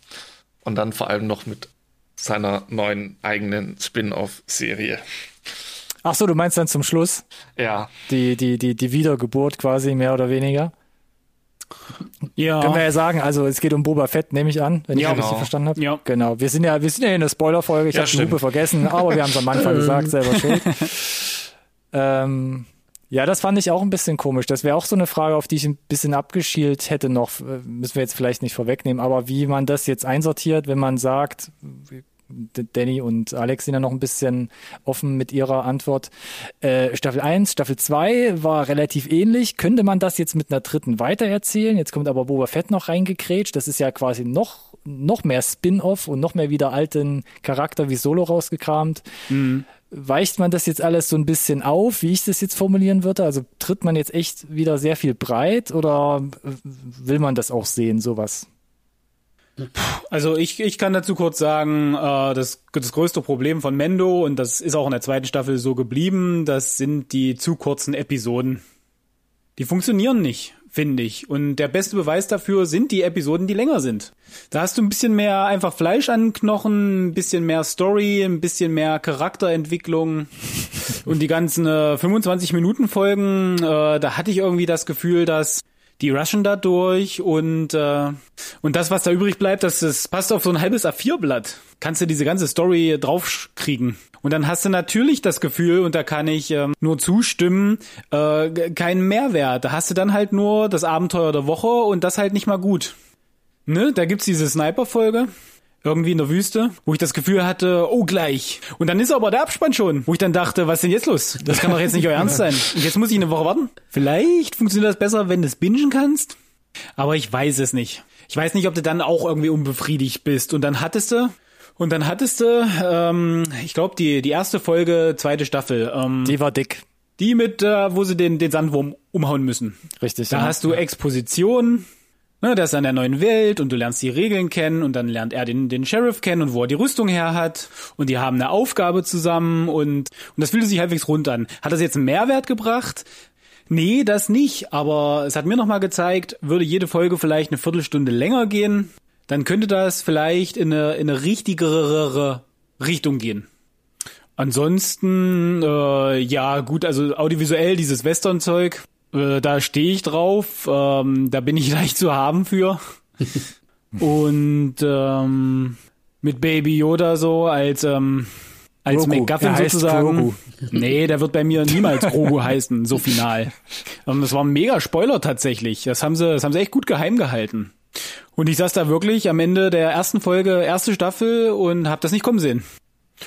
Und dann vor allem noch mit seiner neuen eigenen Spin-off-Serie. Ach so, du meinst dann zum Schluss Ja, die, die, die, die Wiedergeburt quasi, mehr oder weniger? Ja. Können wir ja sagen, also es geht um Boba Fett, nehme ich an, wenn Ja, ich das richtig genau. verstanden habe. Ja. Genau. Wir sind ja, wir sind ja in der Spoilerfolge. Ich Ja, habe die. Hupe vergessen, aber wir haben es am Anfang gesagt, selber schuld. ähm, ja, das fand ich auch ein bisschen komisch. Das wäre auch so eine Frage, auf die ich ein bisschen abgeschielt hätte noch. Äh, Müssen wir jetzt vielleicht nicht vorwegnehmen, aber wie man das jetzt einsortiert, wenn man sagt, Danny und Alex sind ja noch ein bisschen offen mit ihrer Antwort. Äh, Staffel 1, Staffel 2 war relativ ähnlich. Könnte man das jetzt mit einer dritten weitererzählen? Jetzt kommt aber Boba Fett noch reingekrätscht. Das ist ja quasi noch, noch mehr Spin-off und noch mehr wieder alten Charakter wie Solo rausgekramt. Weicht man das jetzt alles so ein bisschen auf, wie ich das jetzt formulieren würde? Also tritt man jetzt echt wieder sehr viel breit oder will man das auch sehen, sowas? Also ich, ich kann dazu kurz sagen, äh, das, das größte Problem von Mendo, und das ist auch in der zweiten Staffel so geblieben, das sind die zu kurzen Episoden. Die funktionieren nicht finde ich. Und der beste Beweis dafür sind die Episoden, die länger sind. Da hast du ein bisschen mehr einfach Fleisch an den Knochen, ein bisschen mehr Story, ein bisschen mehr Charakterentwicklung. Und die ganzen äh, 25 Minuten Folgen, äh, da hatte ich irgendwie das Gefühl, dass die rushen da durch und äh, und das, was da übrig bleibt, das, das passt auf so ein halbes A4-Blatt. Kannst du diese ganze Story draufkriegen. Und dann hast du natürlich das Gefühl, und da kann ich ähm, nur zustimmen, äh, keinen Mehrwert. Da hast du dann halt nur das Abenteuer der Woche und das halt nicht mal gut. Ne? Da gibt's diese Sniper-Folge irgendwie in der Wüste, wo ich das Gefühl hatte, oh gleich. Und dann ist aber der Abspann schon, wo ich dann dachte, was ist denn jetzt los? Das kann doch jetzt nicht euer Ernst sein. Und jetzt muss ich eine Woche warten. Vielleicht funktioniert das besser, wenn du es bingen kannst. Aber ich weiß es nicht. Ich weiß nicht, ob du dann auch irgendwie unbefriedigt bist. Und dann hattest du, und dann hattest du, ähm, ich glaube, die, die erste Folge, zweite Staffel. Ähm, Die war dick. die mit, äh, wo sie den, den Sandwurm umhauen müssen. Richtig. Da ja. hast du Exposition, ne, der ist an der neuen Welt und du lernst die Regeln kennen und dann lernt er den, den Sheriff kennen und wo er die Rüstung her hat und die haben eine Aufgabe zusammen und, und das fühlte sich halbwegs rund an. Hat das jetzt einen Mehrwert gebracht? Nee, das nicht, aber es hat mir nochmal gezeigt, würde jede Folge vielleicht eine Viertelstunde länger gehen, dann könnte das vielleicht in eine, in eine richtigere Richtung gehen. Ansonsten, äh, ja gut, also audiovisuell dieses Western-Zeug, äh, da stehe ich drauf, ähm, da bin ich leicht zu haben für. Und ähm, mit Baby Yoda so als ähm, als Grogu. McGuffin sozusagen. Grogu. Nee, der wird bei mir niemals Grogu heißen, so final. Ähm, das war ein mega Spoiler tatsächlich. Das haben sie, das haben sie echt gut geheim gehalten. Und ich saß da wirklich am Ende der ersten Folge, erste Staffel und hab das nicht kommen sehen.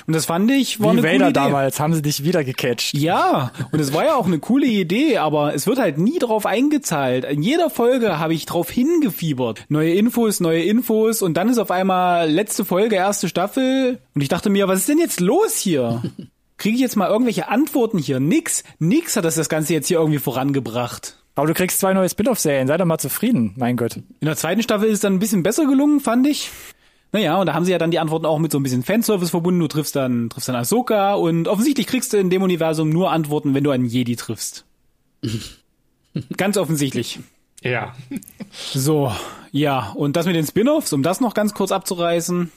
Und das fand ich, war Wie eine coole Vader Idee. damals, haben sie dich wieder gecatcht. Ja, und es war ja auch eine coole Idee, aber es wird halt nie drauf eingezahlt. In jeder Folge habe ich drauf hingefiebert. Neue Infos, neue Infos und dann ist auf einmal letzte Folge, erste Staffel und ich dachte mir, was ist denn jetzt los hier? Kriege ich jetzt mal irgendwelche Antworten hier? Nix, nix hat das das Ganze jetzt hier irgendwie vorangebracht. Aber du kriegst zwei neue Spin-off-Serien, sei doch mal zufrieden, mein Gott. In der zweiten Staffel ist es dann ein bisschen besser gelungen, fand ich. Naja, und da haben sie ja dann die Antworten auch mit so ein bisschen Fanservice verbunden. Du triffst dann, triffst dann Ahsoka und offensichtlich kriegst du in dem Universum nur Antworten, wenn du einen Jedi triffst. ganz offensichtlich. Ja. So, ja, und das mit den Spin-offs, um das noch ganz kurz abzureißen.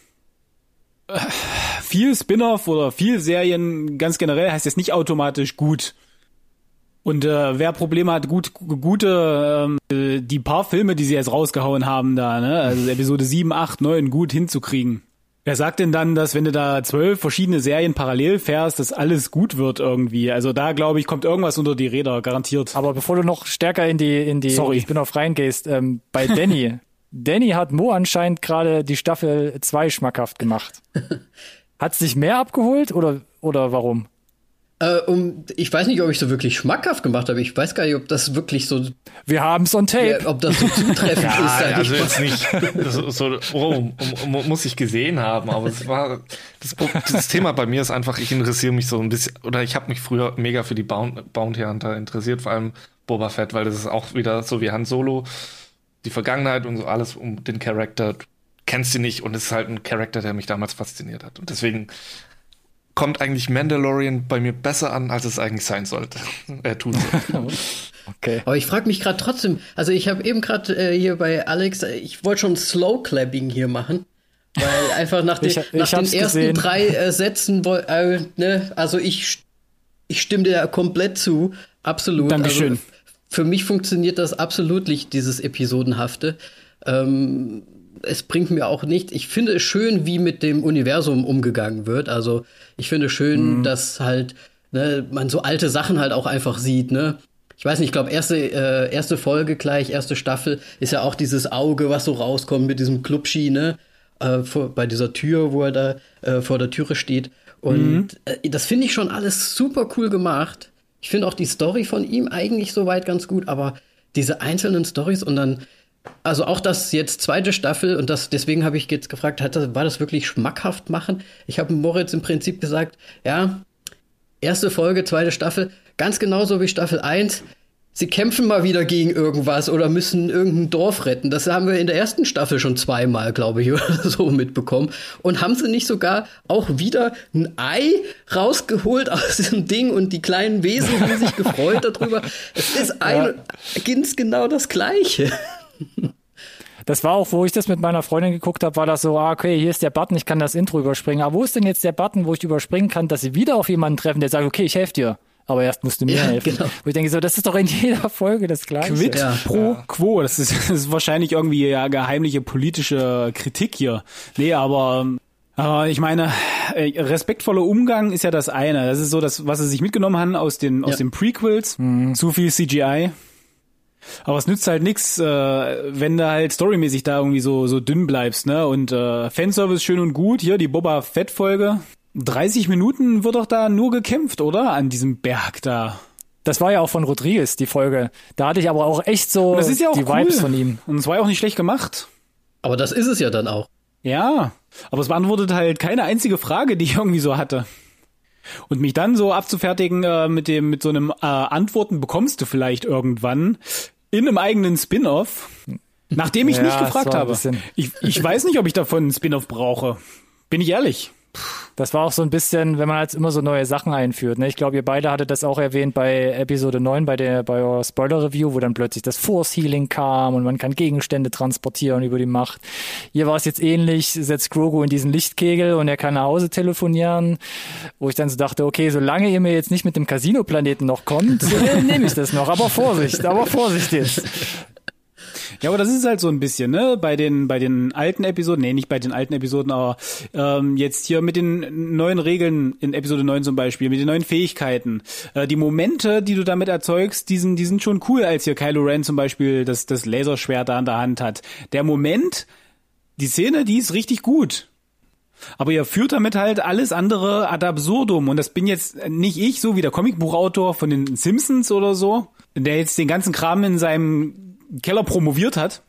Äh, Viel Spin-off oder viel Serien ganz generell heißt jetzt nicht automatisch gut. Und äh, wer Probleme hat, gut gute ähm, äh, die paar Filme, die sie jetzt rausgehauen haben da, ne, also Episode 7, 8, 9 gut hinzukriegen. Wer sagt denn dann, dass wenn du da zwölf verschiedene Serien parallel fährst, dass alles gut wird irgendwie? Also da glaube ich, kommt irgendwas unter die Räder, garantiert. Aber bevor du noch stärker in die, in die Sorry. Spin-off reingehst, ähm, bei Danny. Danny hat Mo anscheinend gerade die Staffel 2 schmackhaft gemacht. Hat sich mehr abgeholt oder, oder warum? Äh, um, ich weiß nicht, ob ich so wirklich schmackhaft gemacht habe. Ich weiß gar nicht, ob das wirklich so, Wir haben's on tape. ja, ob das so zutreffend ist. Ah, sag also ich jetzt nicht so, so oh, muss ich gesehen haben, aber es war das, das Thema bei mir ist einfach, ich interessiere mich so ein bisschen oder ich habe mich früher mega für die Bounty Hunter interessiert, vor allem Boba Fett, weil das ist auch wieder so wie Han Solo, die Vergangenheit und so alles um den Charakter. Du kennst ihn nicht und es ist halt ein Charakter, der mich damals fasziniert hat und deswegen kommt eigentlich Mandalorian bei mir besser an, als es eigentlich sein sollte. Er tut so. Okay. Aber ich frage mich gerade trotzdem, also ich habe eben gerade äh, hier bei Alex, äh, ich wollte schon Slow Clapping hier machen. Weil einfach nach den, Ich- ich nach den ersten gesehen. drei äh, Sätzen, woll- äh, ne, also ich, ich stimme dir komplett zu, absolut. Dankeschön. Also, für mich funktioniert das absolut nicht, dieses Episodenhafte. Ähm, es bringt mir auch nicht. Ich finde es schön, wie mit dem Universum umgegangen wird. Also ich finde schön, Mhm. dass halt ne, man so alte Sachen halt auch einfach sieht. Ne, ich weiß nicht. Ich glaube erste äh, erste Folge gleich, erste Staffel ist ja auch dieses Auge, was so rauskommt mit diesem Klubschi, ne, äh, vor, bei dieser Tür, wo er da äh, vor der Türe steht. Und äh, das finde ich schon alles super cool gemacht. Ich finde auch die Story von ihm eigentlich soweit ganz gut, aber diese einzelnen Stories und dann, also auch das jetzt zweite Staffel und das, deswegen habe ich jetzt gefragt, hat das, war das wirklich schmackhaft machen? Ich habe Moritz im Prinzip gesagt, ja, erste Folge, zweite Staffel, ganz genauso wie Staffel 1. sie kämpfen mal wieder gegen irgendwas oder müssen irgendein Dorf retten. Das haben wir in der ersten Staffel schon zweimal, glaube ich, oder so mitbekommen. Und haben sie nicht sogar auch wieder ein Ei rausgeholt aus diesem Ding und die kleinen Wesen haben sich gefreut darüber. Es ist ein, ganz genau das Gleiche. Das war auch, wo ich das mit meiner Freundin geguckt habe, war das so, ah, okay, hier ist der Button, ich kann das Intro überspringen. Aber wo ist denn jetzt der Button, wo ich überspringen kann, dass sie wieder auf jemanden treffen, der sagt, okay, ich helfe dir. Aber erst musst du mir Ja, helfen. genau. Wo ich denke so, das ist doch in jeder Folge das Gleiche. Quid Ja. pro quo. Das ist, das ist wahrscheinlich irgendwie ja geheimliche politische Kritik hier. Nee, aber aber ich meine, äh, respektvoller Umgang ist ja das eine. Das ist so das, was sie sich mitgenommen haben aus den, aus Ja. den Prequels. Zu viel CGI. Aber es nützt halt nix, äh, wenn du halt storymäßig da irgendwie so, so dünn bleibst, ne? Und äh, Fanservice schön und gut. Hier, die Boba Fett-Folge. 30 Minuten wird doch da nur gekämpft, oder? An diesem Berg da. Das war ja auch von Rodriguez, die Folge. Da hatte ich aber auch echt so Das ist ja auch die cool. Vibes von ihm. Und es war ja auch nicht schlecht gemacht. Aber das ist es ja dann auch. Ja, aber es beantwortet halt keine einzige Frage, die ich irgendwie so hatte. Und mich dann so abzufertigen äh, mit dem mit so einem äh, Antworten bekommst du vielleicht irgendwann in einem eigenen Spin-off, nachdem ich Ja, nicht gefragt habe. Ich, ich weiß nicht, ob ich davon einen Spin-off brauche. Bin ich ehrlich. Das war auch so ein bisschen, wenn man jetzt immer so neue Sachen einführt. Ne? Ich glaube, ihr beide hattet das auch erwähnt bei Episode 9, bei der bei eurer Spoiler-Review, wo dann plötzlich das Force Healing kam und man kann Gegenstände transportieren über die Macht. Hier war es jetzt ähnlich, setzt Grogu in diesen Lichtkegel und er kann nach Hause telefonieren, wo ich dann so dachte, okay, solange ihr mir jetzt nicht mit dem Casino-Planeten noch kommt, nehme ich das noch. Aber Vorsicht, aber Vorsicht jetzt. Ja, aber das ist halt so ein bisschen, ne? Bei den, bei den alten Episoden, nee, nicht bei den alten Episoden, aber ähm, jetzt hier mit den neuen Regeln in Episode 9 zum Beispiel, mit den neuen Fähigkeiten. Äh, die Momente, die du damit erzeugst, die sind, die sind schon cool, als hier Kylo Ren zum Beispiel das, das Laserschwert da in der Hand hat. Der Moment, die Szene, die ist richtig gut. Aber ihr führt damit halt alles andere ad absurdum. Und das bin jetzt nicht ich, so wie der Comicbuchautor von den Simpsons oder so, der jetzt den ganzen Kram in seinem Keller promoviert hat.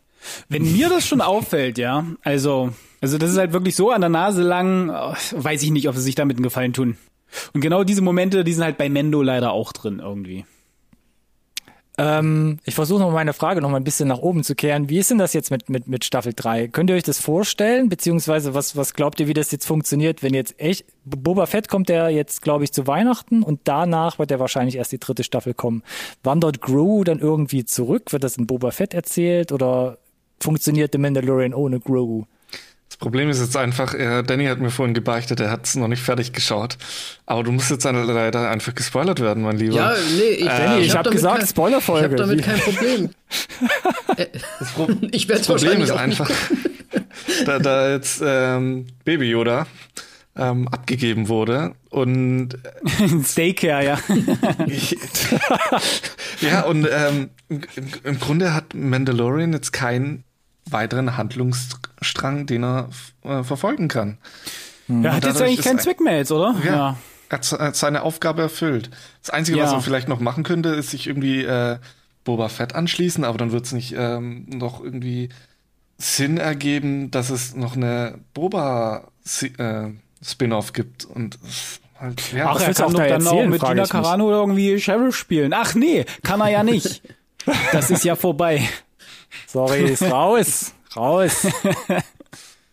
Wenn mir das schon auffällt, ja, also, also das ist halt wirklich so an der Nase lang, weiß ich nicht, ob sie sich damit einen Gefallen tun. Und genau diese Momente, die sind halt bei Mendo leider auch drin irgendwie. Ähm, ich versuche noch meine Frage noch mal ein bisschen nach oben zu kehren. Wie ist denn das jetzt mit, mit, mit Staffel 3? Könnt ihr euch das vorstellen? Beziehungsweise was, was glaubt ihr, wie das jetzt funktioniert, wenn jetzt echt, Boba Fett kommt ja jetzt, glaube ich, zu Weihnachten und danach wird ja wahrscheinlich erst die dritte Staffel kommen. Wandert Grogu dann irgendwie zurück? Wird das in Boba Fett erzählt oder funktioniert The Mandalorian ohne Grogu? Das Problem ist jetzt einfach, äh, Danny hat mir vorhin gebeichtet, er hat es noch nicht fertig geschaut. Aber du musst jetzt leider einfach gespoilert werden, mein Lieber. Ja, nee, ich, Danny, ich hab damit gesagt, kein, Spoilerfolge. Ich habe damit kein Problem. Äh, ich werde Das Problem ist einfach, da, da jetzt ähm, Baby Yoda ähm, abgegeben wurde und Steakcare, ja. ja und ähm, im, im Grunde hat Mandalorian jetzt keinen weiteren Handlungsstrang, den er äh, verfolgen kann. Er hat jetzt eigentlich keinen ein- Zweck mehr jetzt, oder? Ja. Er hat, er hat seine Aufgabe erfüllt. Das Einzige, was Ja. er vielleicht noch machen könnte, ist sich irgendwie äh, Boba Fett anschließen, aber dann wird es nicht ähm, noch irgendwie Sinn ergeben, dass es noch eine Boba äh, Spin-off gibt und halt, ja, Ach, Was er kann auch doch da dann auch mit frage Gina. Carano irgendwie Sheriff spielen. Ach nee, kann er ja nicht. Das ist ja vorbei. Sorry, ist raus. raus.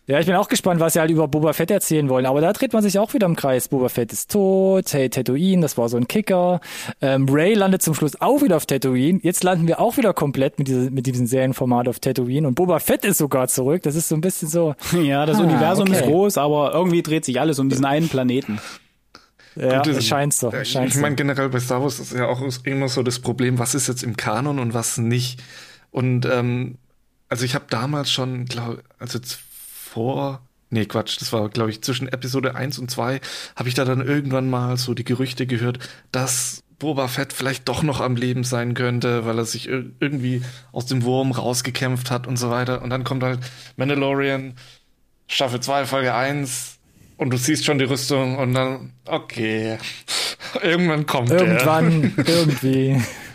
Ja, ich bin auch gespannt, was sie halt über Boba Fett erzählen wollen. Aber da dreht man sich auch wieder im Kreis. Boba Fett ist tot, hey, Tatooine, das war so ein Kicker. Ähm, Ray landet zum Schluss auch wieder auf Tatooine. Jetzt landen wir auch wieder komplett mit, diese, mit diesem Serienformat auf Tatooine. Und Boba Fett ist sogar zurück. Das ist so ein bisschen so. Ja, das Ah, Universum okay. ist groß, aber irgendwie dreht sich alles um diesen einen Planeten. Ja, Gut, es scheint so. Ja, es Ich, scheint ich so. meine, generell bei Star Wars ist ja auch immer so das Problem, was ist jetzt im Kanon und was nicht. Und ähm, also ich habe damals schon, glaube also jetzt vor, nee, Quatsch, das war, glaube ich, zwischen Episode 1 und 2, habe ich da dann irgendwann mal so die Gerüchte gehört, dass Boba Fett vielleicht doch noch am Leben sein könnte, weil er sich ir irgendwie aus dem Wurm rausgekämpft hat und so weiter. Und dann kommt halt Mandalorian, Staffel 2, Folge 1 und du siehst schon die Rüstung und dann, okay, irgendwann kommt der. Irgendwann, irgendwie.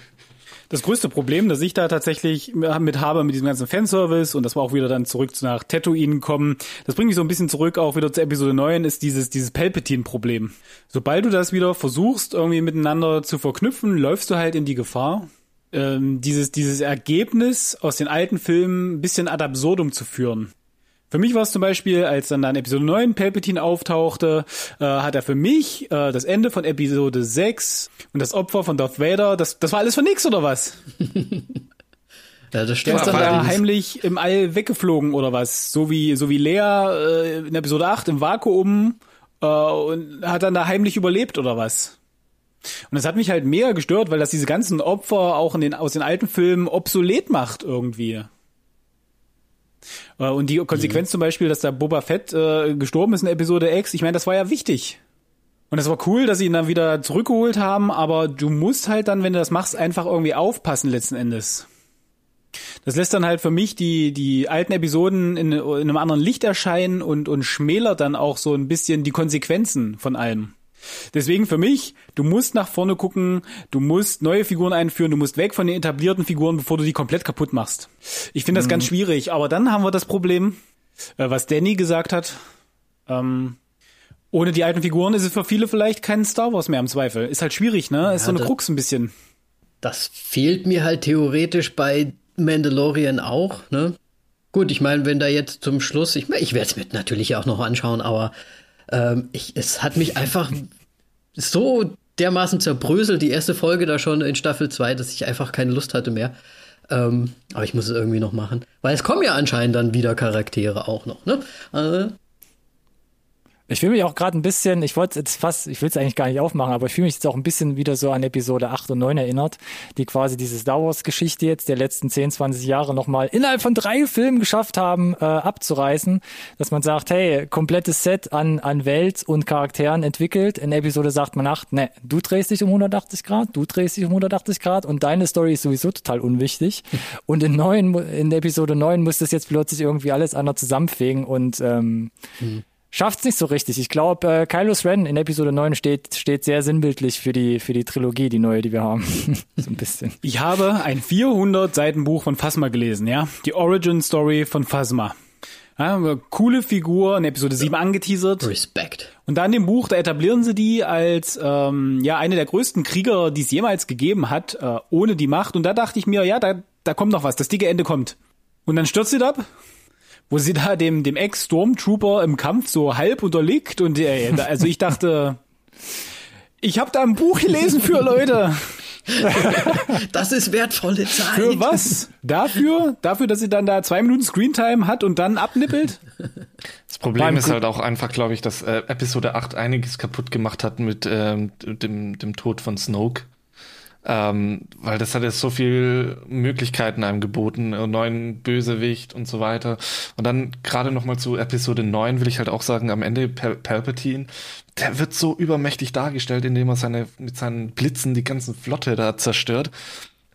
Das größte Problem, das ich da tatsächlich mit habe, mit diesem ganzen Fanservice und das war auch wieder dann zurück nach Tatooine kommen, das bringt mich so ein bisschen zurück auch wieder zu Episode 9, ist dieses, dieses Palpatine-Problem. Sobald du das wieder versuchst, irgendwie miteinander zu verknüpfen, läufst du halt in die Gefahr, ähm, dieses, dieses Ergebnis aus den alten Filmen ein bisschen ad absurdum zu führen. Für mich war es zum Beispiel, als dann in Episode 9 Palpatine auftauchte, äh, hat er für mich äh, das Ende von Episode 6 und das Opfer von Darth Vader, das, das war alles für nix oder was? Ja, das Der stimmt. ist dann da heimlich im All weggeflogen oder was? So wie, so wie Lea äh, in Episode 8 im Vakuum äh, und hat dann da heimlich überlebt oder was? Und das hat mich halt mega gestört, weil das diese ganzen Opfer auch in den, aus den alten Filmen obsolet macht irgendwie. Äh, Und die Konsequenz zum Beispiel, dass da Boba Fett äh, gestorben ist in Episode X, ich meine, das war ja wichtig. Und das war cool, dass sie ihn dann wieder zurückgeholt haben, aber du musst halt dann, wenn du das machst, einfach irgendwie aufpassen letzten Endes. Das lässt dann halt für mich die, die alten Episoden in, in einem anderen Licht erscheinen und, und schmälert dann auch so ein bisschen die Konsequenzen von allem. Deswegen für mich, du musst nach vorne gucken, du musst neue Figuren einführen, du musst weg von den etablierten Figuren, bevor du die komplett kaputt machst. Ich finde das ganz schwierig, aber dann haben wir das Problem, äh, was Danny gesagt hat. Ähm, ohne die alten Figuren ist es für viele vielleicht kein Star Wars mehr im Zweifel. Ist halt schwierig, ne? Ist so eine das- Krux ein bisschen. Das fehlt mir halt theoretisch bei Mandalorian auch, ne? Gut, ich meine, wenn da jetzt zum Schluss, ich ich werde es mir natürlich auch noch anschauen, aber ähm, ich, es hat mich einfach so dermaßen zerbröselt, die erste Folge da schon in Staffel 2, dass ich einfach keine Lust hatte mehr. Ähm, aber ich muss es irgendwie noch machen. Weil es kommen ja anscheinend dann wieder Charaktere auch noch, ne? Äh, Ich fühle mich auch gerade ein bisschen, ich wollte jetzt fast, ich will es eigentlich gar nicht aufmachen, aber ich fühle mich jetzt auch ein bisschen wieder so an Episode 8 und 9 erinnert, die quasi diese Star Wars Geschichte jetzt der letzten 10, 20 Jahre nochmal innerhalb von drei Filmen geschafft haben, äh, abzureißen, dass man sagt, hey, komplettes Set an, an Welt und Charakteren entwickelt. In Episode sagt man 8, ne, du drehst dich um 180 Grad, du drehst dich um 180 Grad und deine Story ist sowieso total unwichtig. Und in 9, mu- in Episode 9 muss das jetzt plötzlich irgendwie alles andere zusammenfegen und ähm, schafft's nicht so richtig. Ich glaube, äh, Kylos Ren in Episode 9 steht, steht sehr sinnbildlich für die, für die Trilogie, die neue, die wir haben. so ein bisschen. Ich habe ein 400 Seiten Buch von Phasma gelesen, ja. Die Origin Story von Phasma. Ja, coole Figur, in Episode 7 angeteasert. Respekt. Und da in dem Buch, da etablieren sie die als ähm, ja eine der größten Krieger, die es jemals gegeben hat, äh, ohne die Macht. Und da dachte ich mir, ja, da, da kommt noch was, das dicke Ende kommt. Und dann stürzt sie da ab, wo sie da dem, dem Ex-Stormtrooper im Kampf so halb unterliegt. Und äh, also ich dachte, ich habe da ein Buch gelesen für Leute. Das ist wertvolle Zeit. Für was? Dafür? Dafür, dass sie dann da zwei Minuten Screentime hat und dann abnippelt? Das Problem Beim ist halt auch einfach, glaube ich, dass äh, Episode 8 einiges kaputt gemacht hat mit ähm, dem, dem Tod von Snoke. Ähm, weil das hat jetzt so viel Möglichkeiten einem geboten, einen neuen Bösewicht und so weiter. Und dann gerade noch mal zu Episode 9 will ich halt auch sagen, am Ende Pal Palpatine, der wird so übermächtig dargestellt, indem er seine mit seinen Blitzen die ganzen Flotte da zerstört.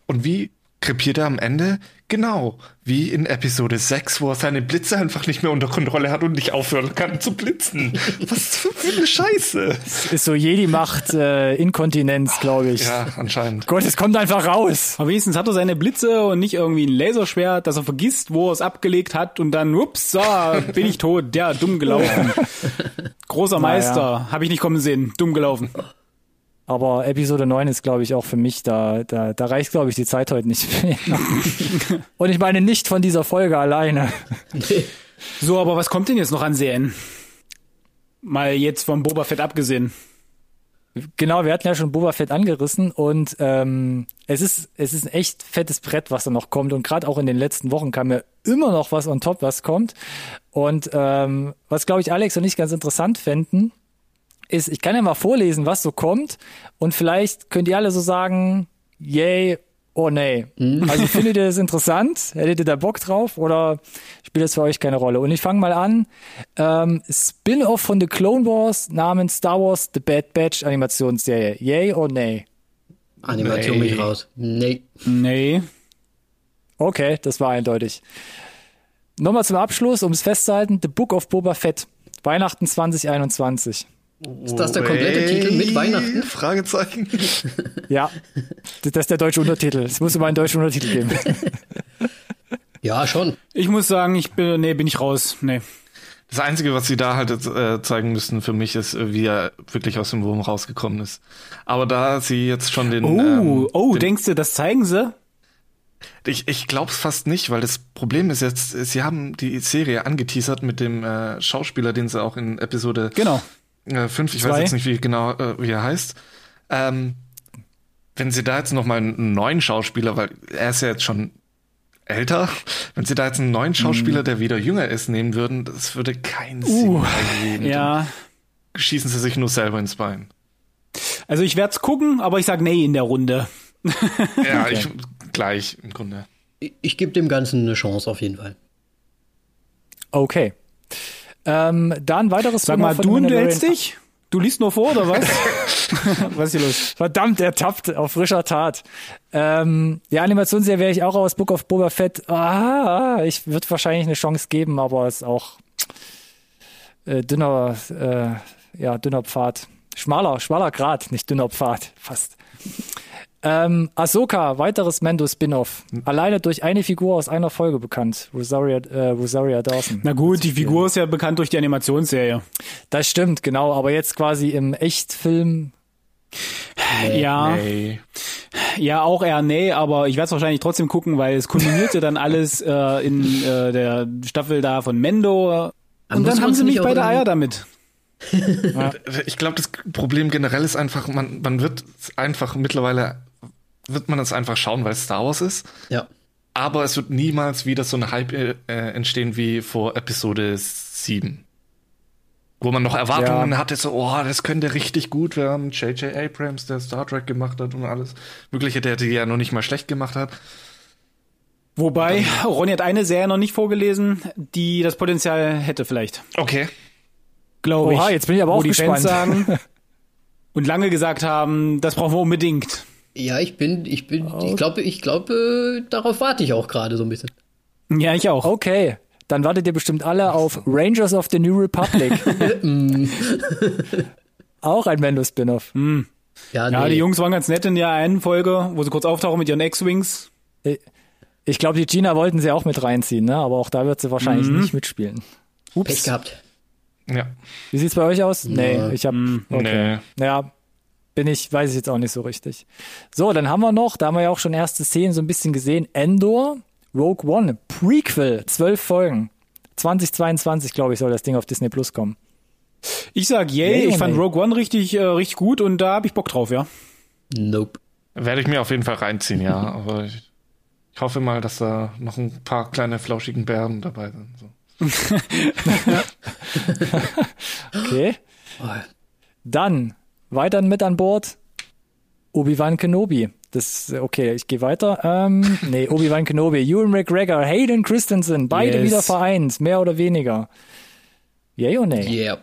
Und wie krepiert er am Ende? Genau, wie in Episode 6, wo er seine Blitze einfach nicht mehr unter Kontrolle hat und nicht aufhören kann zu blitzen. Was für eine Scheiße. Ist so Jedi-Macht, äh, Inkontinenz, glaube ich. Ja, anscheinend. Gott, es kommt einfach raus. Aber wenigstens hat er seine Blitze und nicht irgendwie ein Laserschwert, dass er vergisst, wo er es abgelegt hat und dann, ups, so, bin ich tot, ja, dumm gelaufen. Großer Naja. Meister, habe ich nicht kommen sehen, dumm gelaufen. Aber Episode 9 ist, glaube ich, auch für mich, da, da, da reicht, glaube ich, die Zeit heute nicht mehr. Und ich meine nicht von dieser Folge alleine. So, aber was kommt denn jetzt noch an Serien? Mal jetzt vom Boba Fett abgesehen. Genau, wir hatten ja schon Boba Fett angerissen und ähm, es ist es ist ein echt fettes Brett, was da noch kommt und gerade auch in den letzten Wochen kam ja immer noch was on top, was kommt und ähm, was glaube ich Alex und ich ganz interessant fänden, ist, ich kann ja mal vorlesen, was so kommt und vielleicht könnt ihr alle so sagen, yay or nay. Also findet ihr das interessant? Hättet ihr da Bock drauf oder spielt das für euch keine Rolle? Und ich fange mal an. Ähm, Spin-off von The Clone Wars namens Star Wars The Bad Batch Animationsserie. Yay or nay? Animation Nee. mich raus. Nee. Nee. Okay, das war eindeutig. Nochmal zum Abschluss, um es festzuhalten, The Book of Boba Fett. Weihnachten 2021. Ist das der komplette Titel mit Weihnachten? Fragezeichen. Ja, das ist der deutsche Untertitel. Es muss immer einen deutschen Untertitel geben. Ja, schon. Ich muss sagen, ich bin, nee, bin ich raus. Nee. Das Einzige, was sie da halt jetzt, äh, zeigen müssen für mich, ist, äh, wie er wirklich aus dem Wurm rausgekommen ist. Aber da sie jetzt schon den. Oh, ähm, oh, den, denkst du, das zeigen sie? Ich, ich glaub's fast nicht, weil das Problem ist jetzt, sie haben die Serie angeteasert mit dem äh, Schauspieler, den sie auch in Episode Genau. Äh, 5, ich Zwei. weiß jetzt nicht, wie genau äh, wie er heißt. Ähm, wenn sie da jetzt noch mal einen neuen Schauspieler, weil er ist ja jetzt schon älter, wenn sie da jetzt einen neuen Schauspieler, Mhm. der wieder jünger ist, nehmen würden, das würde keinen Sinn Uh, ergeben. Ja. Dann schießen sie sich nur selber ins Bein. Also ich werd's gucken, aber ich sag nee in der Runde. Ja, ich gleich im Grunde. Ich, ich gebe dem Ganzen eine Chance auf jeden Fall. Okay. Ähm, dann weiteres Sag Spin-off mal, du hältst dich? Du liest nur vor, oder was? was ist hier los? Verdammt, er tappt auf frischer Tat. Ähm, die Animationsserie wäre ich auch aus Book of Boba Fett. Ah, ich würde wahrscheinlich eine Chance geben, aber es ist auch äh, dünner, äh, ja, dünner Pfad. Schmaler, schmaler Grad, nicht dünner Pfad, fast. Ähm, Ahsoka, weiteres Mando-Spin-Off. Alleine durch eine Figur aus einer Folge bekannt. Rosaria, äh, Rosaria Dawson. Na gut, die Figur ist ja bekannt durch die Animationsserie. Das stimmt, genau. Aber jetzt quasi im Echtfilm. Ja, Nee. ja, auch eher nee, aber ich werde es wahrscheinlich trotzdem gucken, weil es kulminierte dann alles äh, in äh, der Staffel da von Mendo. Und muss dann haben sie mich nicht bei der Eier damit. Ich glaube, das Problem generell ist einfach, man, man wird einfach mittlerweile, wird man es einfach schauen, weil es Star Wars ist. Ja. Aber es wird niemals wieder so ein Hype äh, entstehen wie vor Episode 7. Wo man noch Erwartungen Ja. hatte, so, oh, das könnte richtig gut werden. J.J. Abrams, der Star Trek gemacht hat und alles Mögliche, der die ja noch nicht mal schlecht gemacht hat. Wobei, Ronny hat eine Serie noch nicht vorgelesen, die das Potenzial hätte vielleicht. Okay. Glaube ich. Oha, jetzt bin ich aber Wo auch die gespannt. Fans sagen und lange gesagt haben, das brauchen wir unbedingt. Ja, ich bin, ich bin, ich glaube, ich glaube, darauf warte ich auch gerade so ein bisschen. Ja, ich auch. Okay, dann wartet ihr bestimmt alle auf Rangers of the New Republic. Auch ein Ja, Mando-Spin-Off. nee. Ja, die Jungs waren ganz nett in der einen Folge, wo sie kurz auftauchen mit ihren X-Wings. Ich glaube, die Gina wollten sie auch mit reinziehen, ne? aber auch da wird sie wahrscheinlich nicht mitspielen. Pech gehabt. Ja. Wie sieht's bei euch aus? Nee, ich habe okay. Nee. Ja, bin ich, weiß ich jetzt auch nicht so richtig. So, dann haben wir noch, da haben wir ja auch schon erste Szenen so ein bisschen gesehen, Endor, Rogue One, Prequel, zwölf Folgen. 2022, glaube ich, soll das Ding auf Disney Plus kommen. Ich sag yay, Yay ich fand? Rogue One richtig, äh, richtig gut und da habe ich Bock drauf, ja. Nope. Werde ich mir auf jeden Fall reinziehen, ja. Aber ich, ich hoffe mal, dass da noch ein paar kleine flauschigen Bären dabei sind. So. Okay. Dann weiter mit an Bord Obi-Wan Kenobi. Das okay, ich gehe weiter. Ähm, nee, Obi-Wan Kenobi, Ewan McGregor, Hayden Christensen, beide Yes. wieder vereint, mehr oder weniger. Yay oder nee? Yeah.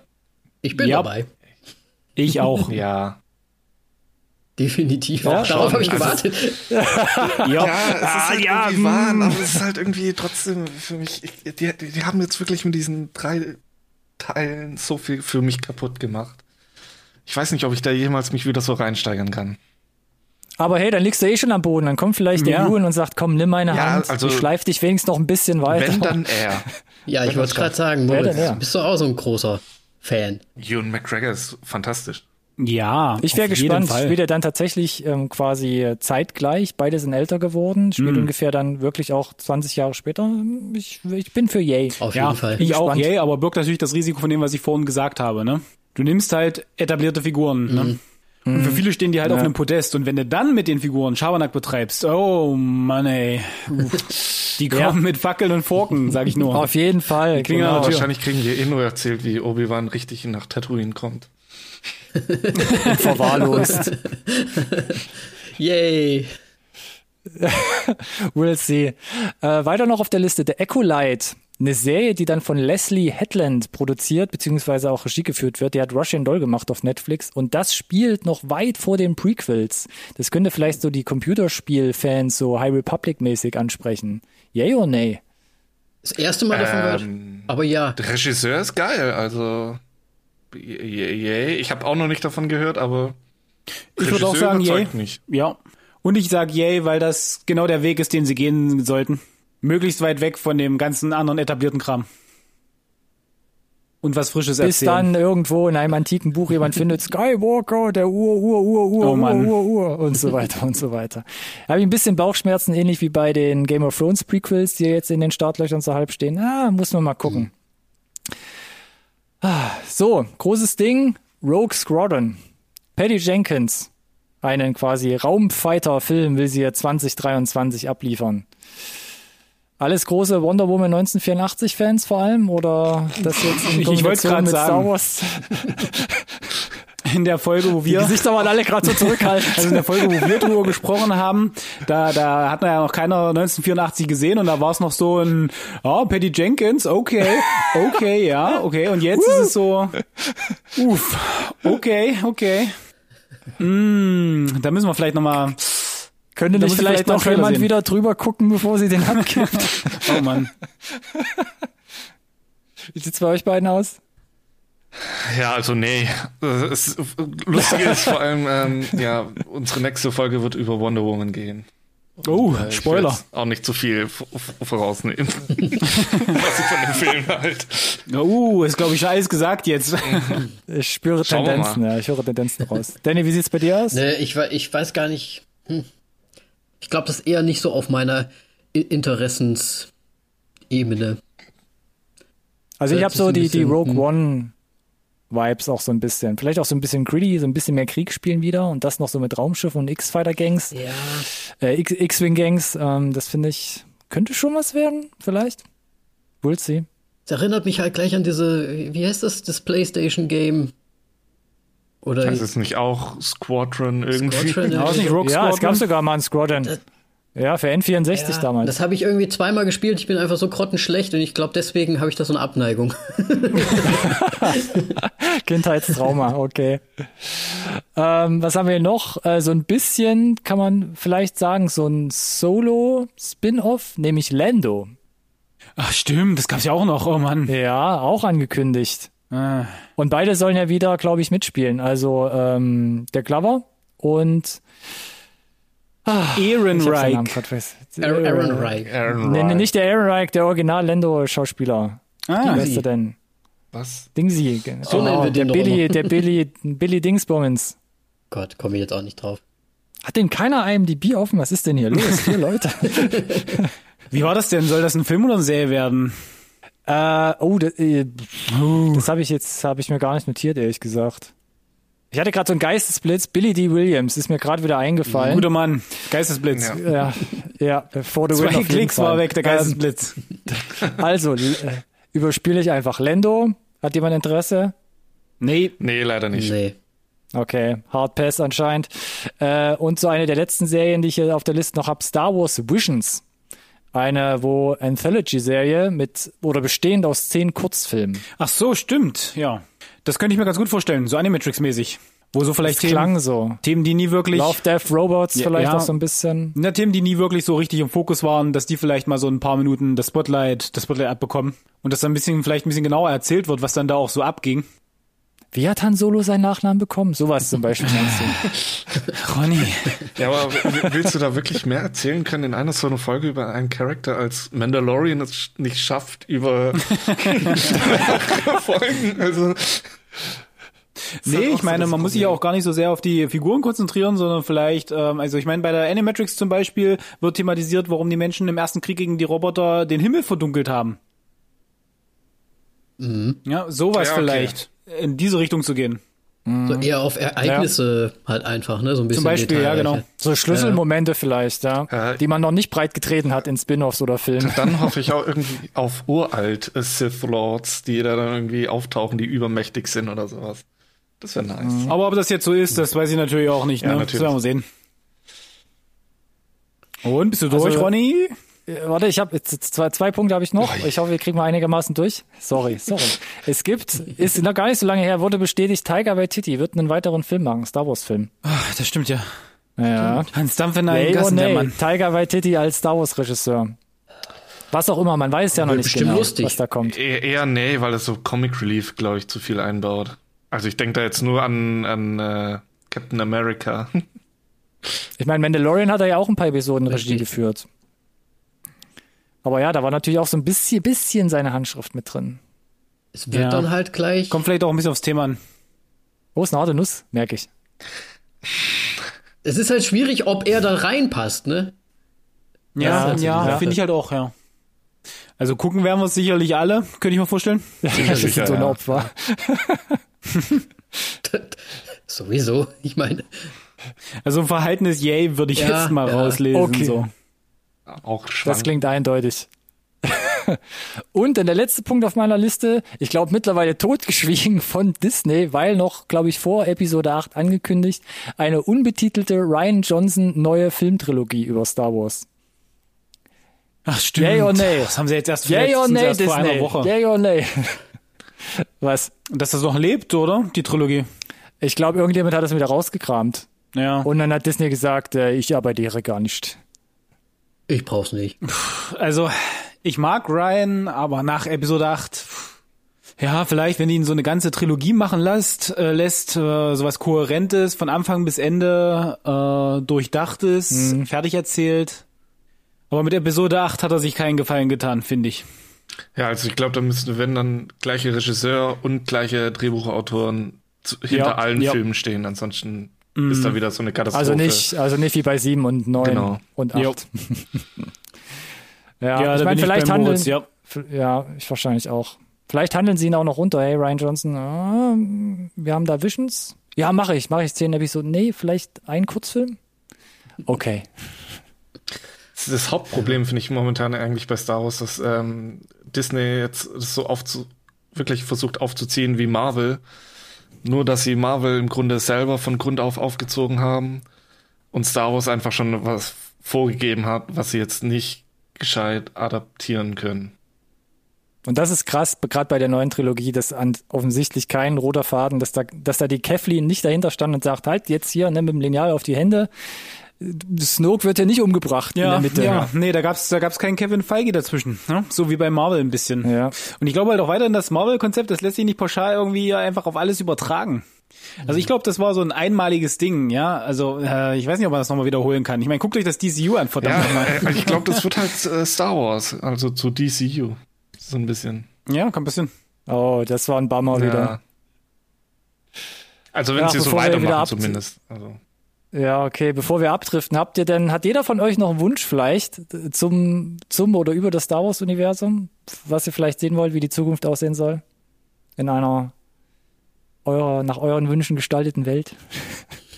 Ich bin Ja. dabei. Ich auch. Ja. Definitiv. Ja, Auch darauf habe ich Also- gewartet. ja. Ja, es ist halt ja, irgendwie wahr, mm. aber es ist halt irgendwie trotzdem für mich, ich, die, die, die haben jetzt wirklich mit diesen drei Teilen so viel für mich kaputt gemacht. Ich weiß nicht, ob ich da jemals mich wieder so reinsteigern kann. Aber hey, dann liegst du eh schon am Boden. Dann kommt vielleicht der Ja. Ewan und sagt, komm, nimm meine Ja, Hand. also- ich schleif dich wenigstens noch ein bisschen weiter. Wenn, dann er. Ja, ich wollte gerade sagen, Moritz, bist du auch so ein großer Fan? Ewan McGregor ist fantastisch. Ja, Ich wäre gespannt. Fall. Spielt er dann tatsächlich ähm, quasi zeitgleich? Beide sind älter geworden. Spielt Mhm. ungefähr dann wirklich auch 20 Jahre später. Ich, ich bin für Yay. Auf Ja, jeden Fall. ich auch, yay, aber birgt natürlich das Risiko von dem, was ich vorhin gesagt habe, ne? Du nimmst halt etablierte Figuren, ne? Und für viele stehen die halt auf einem Podest. Und wenn du dann mit den Figuren Schabernack betreibst, oh Mann ey. Die kommen Ja. mit Fackeln und Forken, sag ich nur. Auf jeden Fall. Genau. Wahrscheinlich kriegen wir eh nur erzählt, wie Obi-Wan richtig nach Tatooine kommt. Verwahrlost. Yay. We'll see. Äh, weiter noch auf der Liste The Ecolite. Eine Serie, die dann von Leslie Hetland produziert, beziehungsweise auch Regie geführt wird. Die hat Russian Doll gemacht auf Netflix. Und das spielt noch weit vor den Prequels. Das könnte vielleicht so die Computerspiel-Fans so High Republic-mäßig ansprechen. Yay oder nay? Das erste Mal davon gehört. Ähm, Aber ja. Der Regisseur ist geil, also yay, yay. Ich habe auch noch nicht davon gehört, aber Ich würde auch Regisseur sagen, yay. überzeugt mich. Ja. Und ich sag yay, weil das genau der Weg ist, den sie gehen sollten. Möglichst weit weg von dem ganzen anderen etablierten Kram. Und was Frisches Bis erzählen. dann irgendwo in einem antiken Buch jemand findet Skywalker, der Ur, Ur, Ur, Ur, Oh Ur. Ur, Ur und so weiter und so weiter. Habe ich ein bisschen Bauchschmerzen, ähnlich wie bei den Game of Thrones Prequels, die jetzt in den Startlöchern so halb stehen. Ah, muss man mal gucken. Ah, so, großes Ding, Rogue Squadron. Patty Jenkins, einen quasi Raumfighter-Film will sie jetzt 2023 abliefern. Alles große Wonder Woman 1984 Fans vor allem oder das jetzt in Ich- grad mit sagen. Star Wars? In der Folge, wo Die wir Gesichter waren alle gerade so zurückhaltend. Also in der Folge, wo wir drüber gesprochen haben, da, da hat ja noch keiner 1984 gesehen und da war es noch so ein, oh, Patty Jenkins, okay, okay, ja, okay. Und jetzt ist es so, uff, okay, okay. Mm, da müssen wir vielleicht nochmal, Könnte nicht vielleicht vielleicht noch jemand sehen. wieder drüber gucken, bevor sie den abgibt? oh Mann. Wie sieht's bei euch beiden aus? Ja, also nee. Äh, Es, lustig ist vor allem, ähm, ja, unsere nächste Folge wird über Wonder Woman gehen. Oh, Äh, ich will Spoiler. Auch nicht zu viel vorausnehmen. Was ich von dem Film halt. Oh, ist glaube ich schon alles gesagt jetzt. Ich spüre Schauen Tendenzen, ja, ich höre Tendenzen raus. Danny, wie sieht's bei dir aus? Ne, ich, ich weiß gar nicht. Hm. Ich glaube, das ist eher nicht so auf meiner Interessensebene. Also ich habe so die, die Rogue hm. One Vibes auch so ein bisschen. Vielleicht auch so ein bisschen gritty, so ein bisschen mehr Krieg spielen wieder und das noch so mit Raumschiffen und X-Fighter-Gangs, Ja. äh, X-Wing-Gangs. Ähm, das finde ich, könnte schon was werden, vielleicht. We'll see. Das erinnert mich halt gleich an diese, wie heißt das, das PlayStation-Game? Oder Das ist nicht auch Squadron irgendwie. Squadron, Ja, nicht Rogue Ja, es gab sogar mal ein Squadron. Ja, für N64 Ja, damals. Das habe ich irgendwie zweimal gespielt. Ich bin einfach so grottenschlecht und ich glaube, deswegen habe ich da so eine Abneigung. Kindheitstrauma, okay. Ähm, was haben wir noch? Äh, so ein bisschen kann man vielleicht sagen, so ein Solo-Spin-Off, nämlich Lando. Ach stimmt, das gab's ja auch noch, oh Mann. Ja, auch angekündigt. Ah. Und beide sollen ja wieder, glaube ich, mitspielen. Also ähm, der Glover und ich hab's den Namen Ehrenreich. grad vergessen. Aaron, Aaron Reich. Aaron Nee, nicht der Aaron Reich, der Original Lando-Schauspieler. Ah, Wer ist der denn? Was? Dingsy. So nennen wir der Billy, der Billy, Billy Dingsbummens. Gott, komme ich jetzt auch nicht drauf. Hat denn keiner IMDb offen? Was ist denn hier los? Vier Leute. wie war das denn? Soll das ein Film oder eine Serie werden? Äh, oh, das, äh, das habe ich jetzt, habe ich mir gar nicht notiert, ehrlich gesagt. Ich hatte gerade so einen Geistesblitz. Billy D. Williams ist mir gerade wieder eingefallen. Guter Mann, Geistesblitz. Ja. Ja, ja, for the win Zwei auf jeden Klicks war weg, der Ähm, Geistesblitz. also, äh, überspiele ich einfach Lando. Hat jemand Interesse? nee, Nee, leider nicht. Nee. Okay, Hard Pass anscheinend. Äh, und so eine der letzten Serien, die ich hier auf der Liste noch habe, Star Wars Visions. Eine, wo Anthology-Serie mit oder bestehend aus zehn Kurzfilmen. ach so, stimmt, ja. Das könnte ich mir ganz gut vorstellen, so Animatrix-mäßig. Wo so vielleicht Das Themen, klang so. Themen, die nie wirklich, Love, Death, Robots Ja, vielleicht ja. auch so ein bisschen. na, Themen, die nie wirklich so richtig im Fokus waren, dass die vielleicht mal so ein paar Minuten das Spotlight, das Spotlight abbekommen. Und dass dann ein bisschen, vielleicht ein bisschen genauer erzählt wird, was dann da auch so abging. Wie hat Han Solo seinen Nachnamen bekommen? Sowas zum Beispiel meinst du? Ronny. Ja, aber willst du da wirklich mehr erzählen können in einer so einer Folge über einen Charakter, als Mandalorian es nicht schafft, über Folgen? Also, Nee, ich meine, man muss sich ja auch gar nicht so sehr auf die Figuren konzentrieren, sondern vielleicht, ähm, also ich meine, bei der Animatrix zum Beispiel wird thematisiert, warum die Menschen im ersten Krieg gegen die Roboter den Himmel verdunkelt haben. Ja, sowas Ja, okay. vielleicht, in diese Richtung zu gehen. So eher auf Ereignisse halt einfach, ne? So ein bisschen. Zum Beispiel, ja, genau. So Schlüsselmomente vielleicht, ja, Ja. die man noch nicht breit getreten hat in Spin-offs oder Filmen. dann hoffe ich auch irgendwie auf uralt Sith Lords, die da dann irgendwie auftauchen, die übermächtig sind oder sowas. Das wäre nice. Aber ob das jetzt so ist, das weiß ich natürlich auch nicht. Ja, Ne? natürlich. Das werden wir sehen. Und, bist du durch, Also- Ronny? Äh, Warte, ich habe jetzt zwei, zwei Punkte habe ich noch. Ich hoffe, wir kriegen mal einigermaßen durch. Sorry, sorry. es gibt, ist noch gar nicht so lange her, wurde bestätigt, Tiger Waititi wird einen weiteren Film machen, Star Wars Film. Ach, das stimmt ja. Ja. Hans Dampf in einem Gassen, der nay, Mann. Tiger Waititi als Star Wars Regisseur. Was auch immer, man weiß ja noch nicht genau, lustig. was da kommt. E eher nee, weil es so Comic Relief, glaube ich, zu viel einbaut. Also ich denke da jetzt nur an, an äh, Captain America. Ich meine, Mandalorian hat er ja auch ein paar Episoden Regie geführt. Aber ja, da war natürlich auch so ein bisschen, bisschen seine Handschrift mit drin. es wird Ja. dann halt gleich. Kommt vielleicht auch ein bisschen aufs Thema an. Oh, ist eine harte Nuss, merke ich. Es ist halt schwierig, ob er da reinpasst, ne? Ja, Das ist ja, finde ich halt auch, ja. Also gucken werden wir es sicherlich alle, könnte ich mir vorstellen. das ist sicher, so ein ja. Opfer. Sowieso. Ich meine, Also ein verhaltenes Yay würde ich Ja, jetzt mal ja. rauslesen. Okay. So. Auch Das schwank. klingt eindeutig. Und dann der letzte Punkt auf meiner Liste, ich glaube mittlerweile totgeschwiegen von Disney, weil noch, glaube ich, vor Episode 8 angekündigt, eine unbetitelte Ryan Johnson neue Filmtrilogie über Star Wars. Ach stimmt. Yay or nay? Das haben sie jetzt erst, Yay or nay, erst vor einer? Woche. Yay or nay? Was? Dass das noch lebt, oder? Die Trilogie. Ich glaube, irgendjemand hat das wieder rausgekramt. Ja. Und dann hat Disney gesagt, äh, ich arbeite gar nicht. Ich brauch's nicht. Also, ich mag Ryan, aber nach Episode 8, ja, vielleicht, wenn die ihn so eine ganze Trilogie machen lässt, äh, lässt äh, sowas Kohärentes, von Anfang bis Ende äh, durchdachtes, fertig erzählt. Aber mit Episode 8 hat er sich keinen Gefallen getan, finde ich. Ja, also ich glaube, da müssten, wenn dann gleiche Regisseur und gleiche Drehbuchautoren zu, hinter Ja, allen ja. Filmen stehen. Ansonsten ist da wieder so eine Katastrophe. Also nicht, also nicht wie bei sieben und neun Genau. und Jo. acht. ja, Ja, ich meine, vielleicht handeln, Moritz, ja. Ja, ich wahrscheinlich auch. Vielleicht handeln sie ihn auch noch runter. Hey, Ryan Johnson, ah, wir haben da Visions. Ja, mache ich, mache ich zehn Episoden. Nee, vielleicht ein Kurzfilm? Okay. Das Hauptproblem finde ich momentan eigentlich bei Star Wars, dass ähm, Disney jetzt das so aufzu wirklich versucht aufzuziehen wie Marvel. Nur, dass sie Marvel im Grunde selber von Grund auf aufgezogen haben und Star Wars einfach schon was vorgegeben hat, was sie jetzt nicht gescheit adaptieren können. Und das ist krass, gerade bei der neuen Trilogie, dass an, offensichtlich kein roter Faden, dass da, dass da die Kathleen nicht dahinter stand und sagt, halt jetzt hier ne, mit dem Lineal auf die Hände. Snoke wird ja nicht umgebracht in der Mitte. ja, nee, da gab's da gab's keinen Kevin Feige dazwischen, ne? so wie bei Marvel ein bisschen. Ja. Und ich glaube halt auch weiterhin, das Marvel-Konzept, das lässt sich nicht pauschal irgendwie einfach auf alles übertragen. Also ich glaube, das war so ein einmaliges Ding, ja. Also äh, ich weiß nicht, ob man das nochmal wiederholen kann. Ich meine, guckt euch das DCU an, verdammt Ja, nochmal. äh, ich glaube, das wird halt äh, Star Wars, also zu DCU. So ein bisschen. Ja, kann passieren. Oh, das war ein Bummer wieder. Ja. Also wenn Ja, sie so wieder weitermachen zumindest. Also. Ja, okay, bevor wir abdriften, habt ihr denn, hat jeder von euch noch einen Wunsch vielleicht zum, zum oder über das Star Wars Universum, was ihr vielleicht sehen wollt, wie die Zukunft aussehen soll? In einer eurer, nach euren Wünschen gestalteten Welt?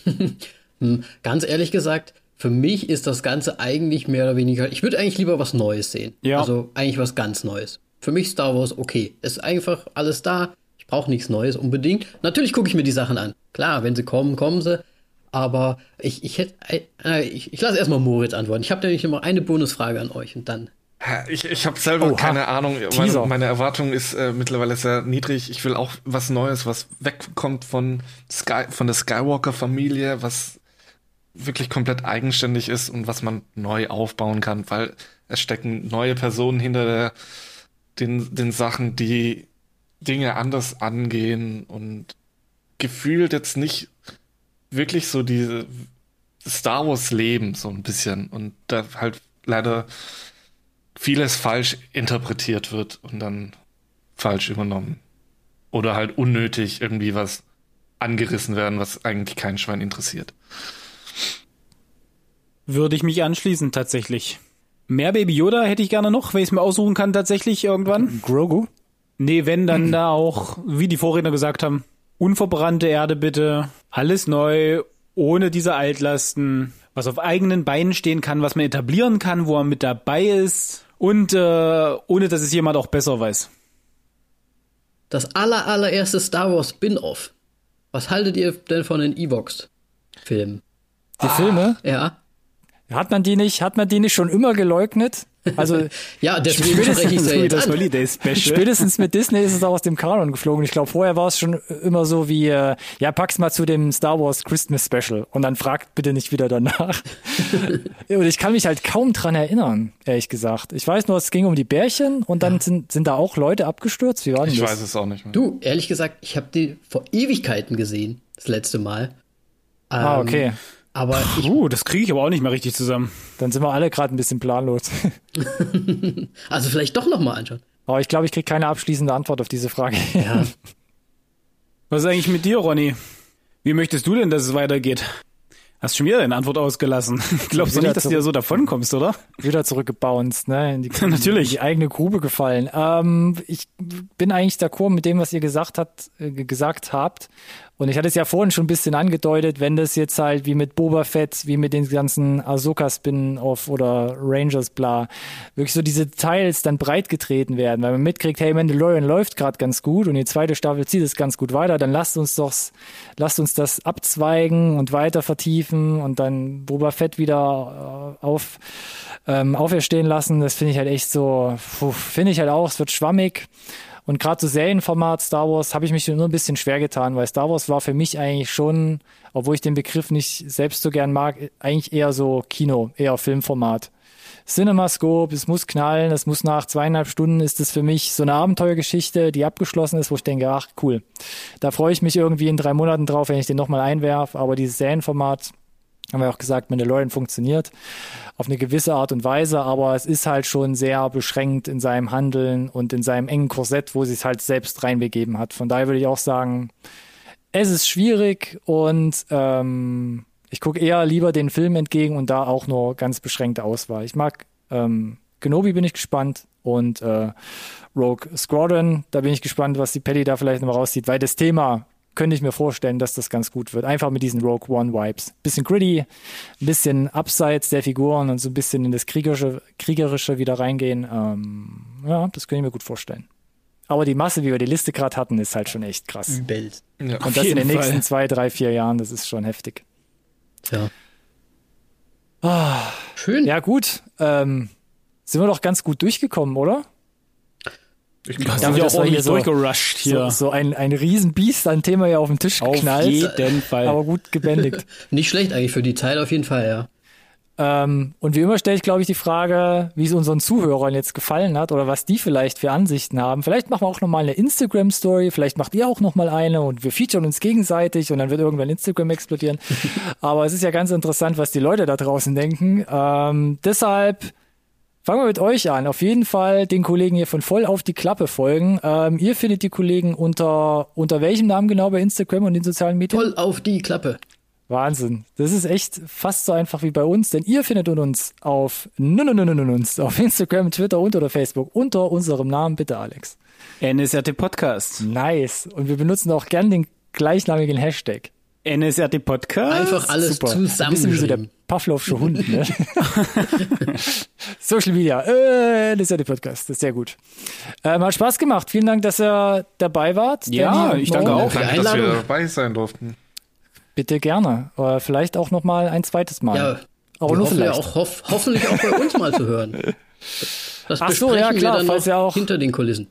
Hm, Ganz ehrlich gesagt, für mich ist das Ganze eigentlich mehr oder weniger. Ich würde eigentlich lieber was Neues sehen. Ja. Also eigentlich was ganz Neues. Für mich Star Wars okay. Ist einfach alles da. Ich brauche nichts Neues unbedingt. Natürlich gucke ich mir die Sachen an. Klar, wenn sie kommen, kommen sie. Aber ich, ich hätte. Äh, ich, ich lasse erstmal Moritz antworten. Ich habe nämlich noch eine Bonusfrage an euch und dann. Ich, ich habe selber Oha. keine Ahnung. Meine, meine Erwartung ist äh, mittlerweile sehr niedrig. Ich will auch was Neues, was wegkommt von Sky, von der Skywalker-Familie, was wirklich komplett eigenständig ist und was man neu aufbauen kann, weil es stecken neue Personen hinter der, den, den Sachen, die Dinge anders angehen und gefühlt jetzt nicht wirklich so diese Star Wars Leben so ein bisschen und da halt leider vieles falsch interpretiert wird und dann falsch übernommen. Oder halt unnötig irgendwie was angerissen werden, was eigentlich kein Schwein interessiert. Würde ich mich anschließen, tatsächlich. Mehr Baby Yoda hätte ich gerne noch, wenn ich es mir aussuchen kann, tatsächlich irgendwann. Grogu? Nee, wenn dann da auch, wie die Vorredner gesagt haben, unverbrannte Erde bitte, alles neu, ohne diese Altlasten, was auf eigenen Beinen stehen kann, was man etablieren kann, wo man mit dabei ist und äh, ohne dass es jemand auch besser weiß. Das aller, allererste Star Wars Spin-off. Was haltet ihr denn von den Evox-Filmen? Die Filme? Ja. Hat man die nicht, hat man die nicht schon immer geleugnet? Also Ja, deswegen spreche ich ja das an. Holiday Special. spätestens mit Disney ist es auch aus dem Kanon geflogen. Ich glaube, vorher war es schon immer so wie, äh, ja, pack's mal zu dem Star Wars Christmas Special und dann fragt bitte nicht wieder danach. und ich kann mich halt kaum dran erinnern, ehrlich gesagt. Ich weiß nur, es ging um die Bärchen und dann sind, sind da auch Leute abgestürzt. Wie war denn Ich das? weiß es auch nicht mehr. Du, ehrlich gesagt, ich habe die vor Ewigkeiten gesehen, das letzte Mal. ah, Ähm, Aber ich, Uh, das kriege ich aber auch nicht mehr richtig zusammen. Dann sind wir alle gerade ein bisschen planlos. also vielleicht doch noch mal anschauen. Aber ich glaube, ich kriege keine abschließende Antwort auf diese Frage. Ja. Was ist eigentlich mit dir, Ronny? Wie möchtest du denn, dass es weitergeht? Hast schon wieder deine Antwort ausgelassen. Glaubst du nicht, dass du ja so davonkommst, oder? Wieder zurückgebounced, ne? In die, Natürlich. In die eigene Grube gefallen. Ähm, ich bin eigentlich d'accord mit dem, was ihr gesagt habt, äh, gesagt habt. Und ich hatte es ja vorhin schon ein bisschen angedeutet, wenn das jetzt halt wie mit Boba Fett, wie mit den ganzen Ahsoka-Spin-Off oder Rangers, bla, wirklich so diese Details dann breit getreten werden, weil man mitkriegt, hey, Mandalorian läuft gerade ganz gut und die zweite Staffel zieht es ganz gut weiter, dann lasst uns doch, lasst uns das abzweigen und weiter vertiefen und dann Boba Fett wieder äh, auf, ähm, auferstehen lassen. Das finde ich halt echt so, finde ich halt auch, es wird schwammig. Und gerade so Serienformat Star Wars habe ich mich nur ein bisschen schwer getan, weil Star Wars war für mich eigentlich schon, obwohl ich den Begriff nicht selbst so gern mag, eigentlich eher so Kino, eher Filmformat. CinemaScope, es muss knallen, es muss nach zweieinhalb Stunden ist es für mich so eine Abenteuergeschichte, die abgeschlossen ist, wo ich denke, ach cool, da freue ich mich irgendwie in drei Monaten drauf, wenn ich den nochmal einwerf, aber dieses Serienformat, haben wir auch gesagt, Mandalorian funktioniert auf eine gewisse Art und Weise, aber es ist halt schon sehr beschränkt in seinem Handeln und in seinem engen Korsett, wo sie es halt selbst reinbegeben hat. Von daher würde ich auch sagen, es ist schwierig und ähm, ich gucke eher lieber den Film entgegen und da auch nur ganz beschränkte Auswahl. Ich mag ähm, Kenobi bin ich gespannt und äh, Rogue Squadron, da bin ich gespannt, was die Patty da vielleicht noch rauszieht, weil das Thema könnte ich mir vorstellen, dass das ganz gut wird. Einfach mit diesen Rogue One Vibes. Bisschen gritty, ein bisschen abseits der Figuren und so ein bisschen in das Kriegerische, Kriegerische wieder reingehen. Ähm, ja, das könnte ich mir gut vorstellen. Aber die Masse, wie wir die Liste gerade hatten, ist halt schon echt krass. Übelst. Ja. Und das in den nächsten Fall. zwei, drei, vier Jahren, das ist schon heftig. Tja. Ah, Schön. ja, gut. Ähm, sind wir doch ganz gut durchgekommen, oder? Ich Du glaub, hast Ja, dich aber ja das auch war hier ordentlich so- durchgerusht hier. So, so ein, ein Riesenbiest an Thema ja auf den Tisch Auf geknallt. jeden Fall. Aber gut gebändigt. Nicht schlecht eigentlich für die Zeit auf jeden Fall, ja. ähm, und wie immer stelle ich, glaube ich, die Frage, wie es unseren Zuhörern jetzt gefallen hat oder was die vielleicht für Ansichten haben. Vielleicht machen wir auch nochmal eine Instagram-Story, vielleicht macht ihr auch nochmal eine und wir featuren uns gegenseitig und dann wird irgendwann Instagram explodieren. Aber es ist ja ganz interessant, was die Leute da draußen denken. Ähm, deshalb Fangen wir mit euch an. Auf jeden Fall den Kollegen hier von voll auf die Klappe folgen. Ähm, ihr findet die Kollegen unter unter welchem Namen genau bei Instagram und den sozialen Medien? Voll auf die Klappe. Wahnsinn. Das ist echt fast so einfach wie bei uns, denn ihr findet uns auf nun, nun, nun, nun, uns auf Instagram, Twitter und oder Facebook unter unserem Namen, bitte Alex. NSRT Podcast. Nice. Und wir benutzen auch gern den gleichnamigen Hashtag. NSRT Podcast. Einfach alles Super. Ein bisschen wie so der. Pavlovsche Hund. Ne? Social Media, äh, ja der Podcast, das ist sehr gut. Ähm, hat Spaß gemacht. Vielen Dank, dass ihr dabei wart. Ja, ich danke auch. die Danke, dass wir Einladung. dabei sein durften. Bitte gerne. Oder vielleicht auch noch mal ein zweites Mal. Ja, Aber nur ja vielleicht. auch, hoff, hoffentlich auch bei uns mal zu hören. Das Ach so, besprechen ja, klar, wir dann falls noch ihr auch- hinter den Kulissen.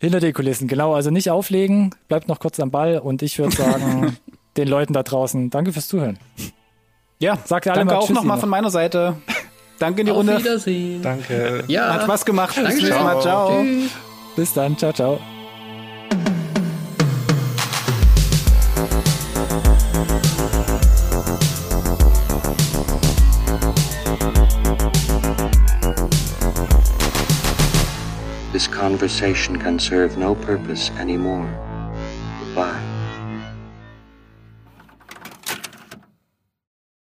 Hinter den Kulissen, genau. Also nicht auflegen, bleibt noch kurz am Ball und ich würde sagen, den Leuten da draußen, danke fürs Zuhören. Ja, Sagt alle danke mal auch nochmal noch. von meiner Seite. Danke in die Auf Runde. Wiedersehen. Danke. Ja, Hat Spaß gemacht. Bis zum Mal. Ciao. Tschüss. Bis dann, ciao, ciao. This conversation can serve no purpose anymore.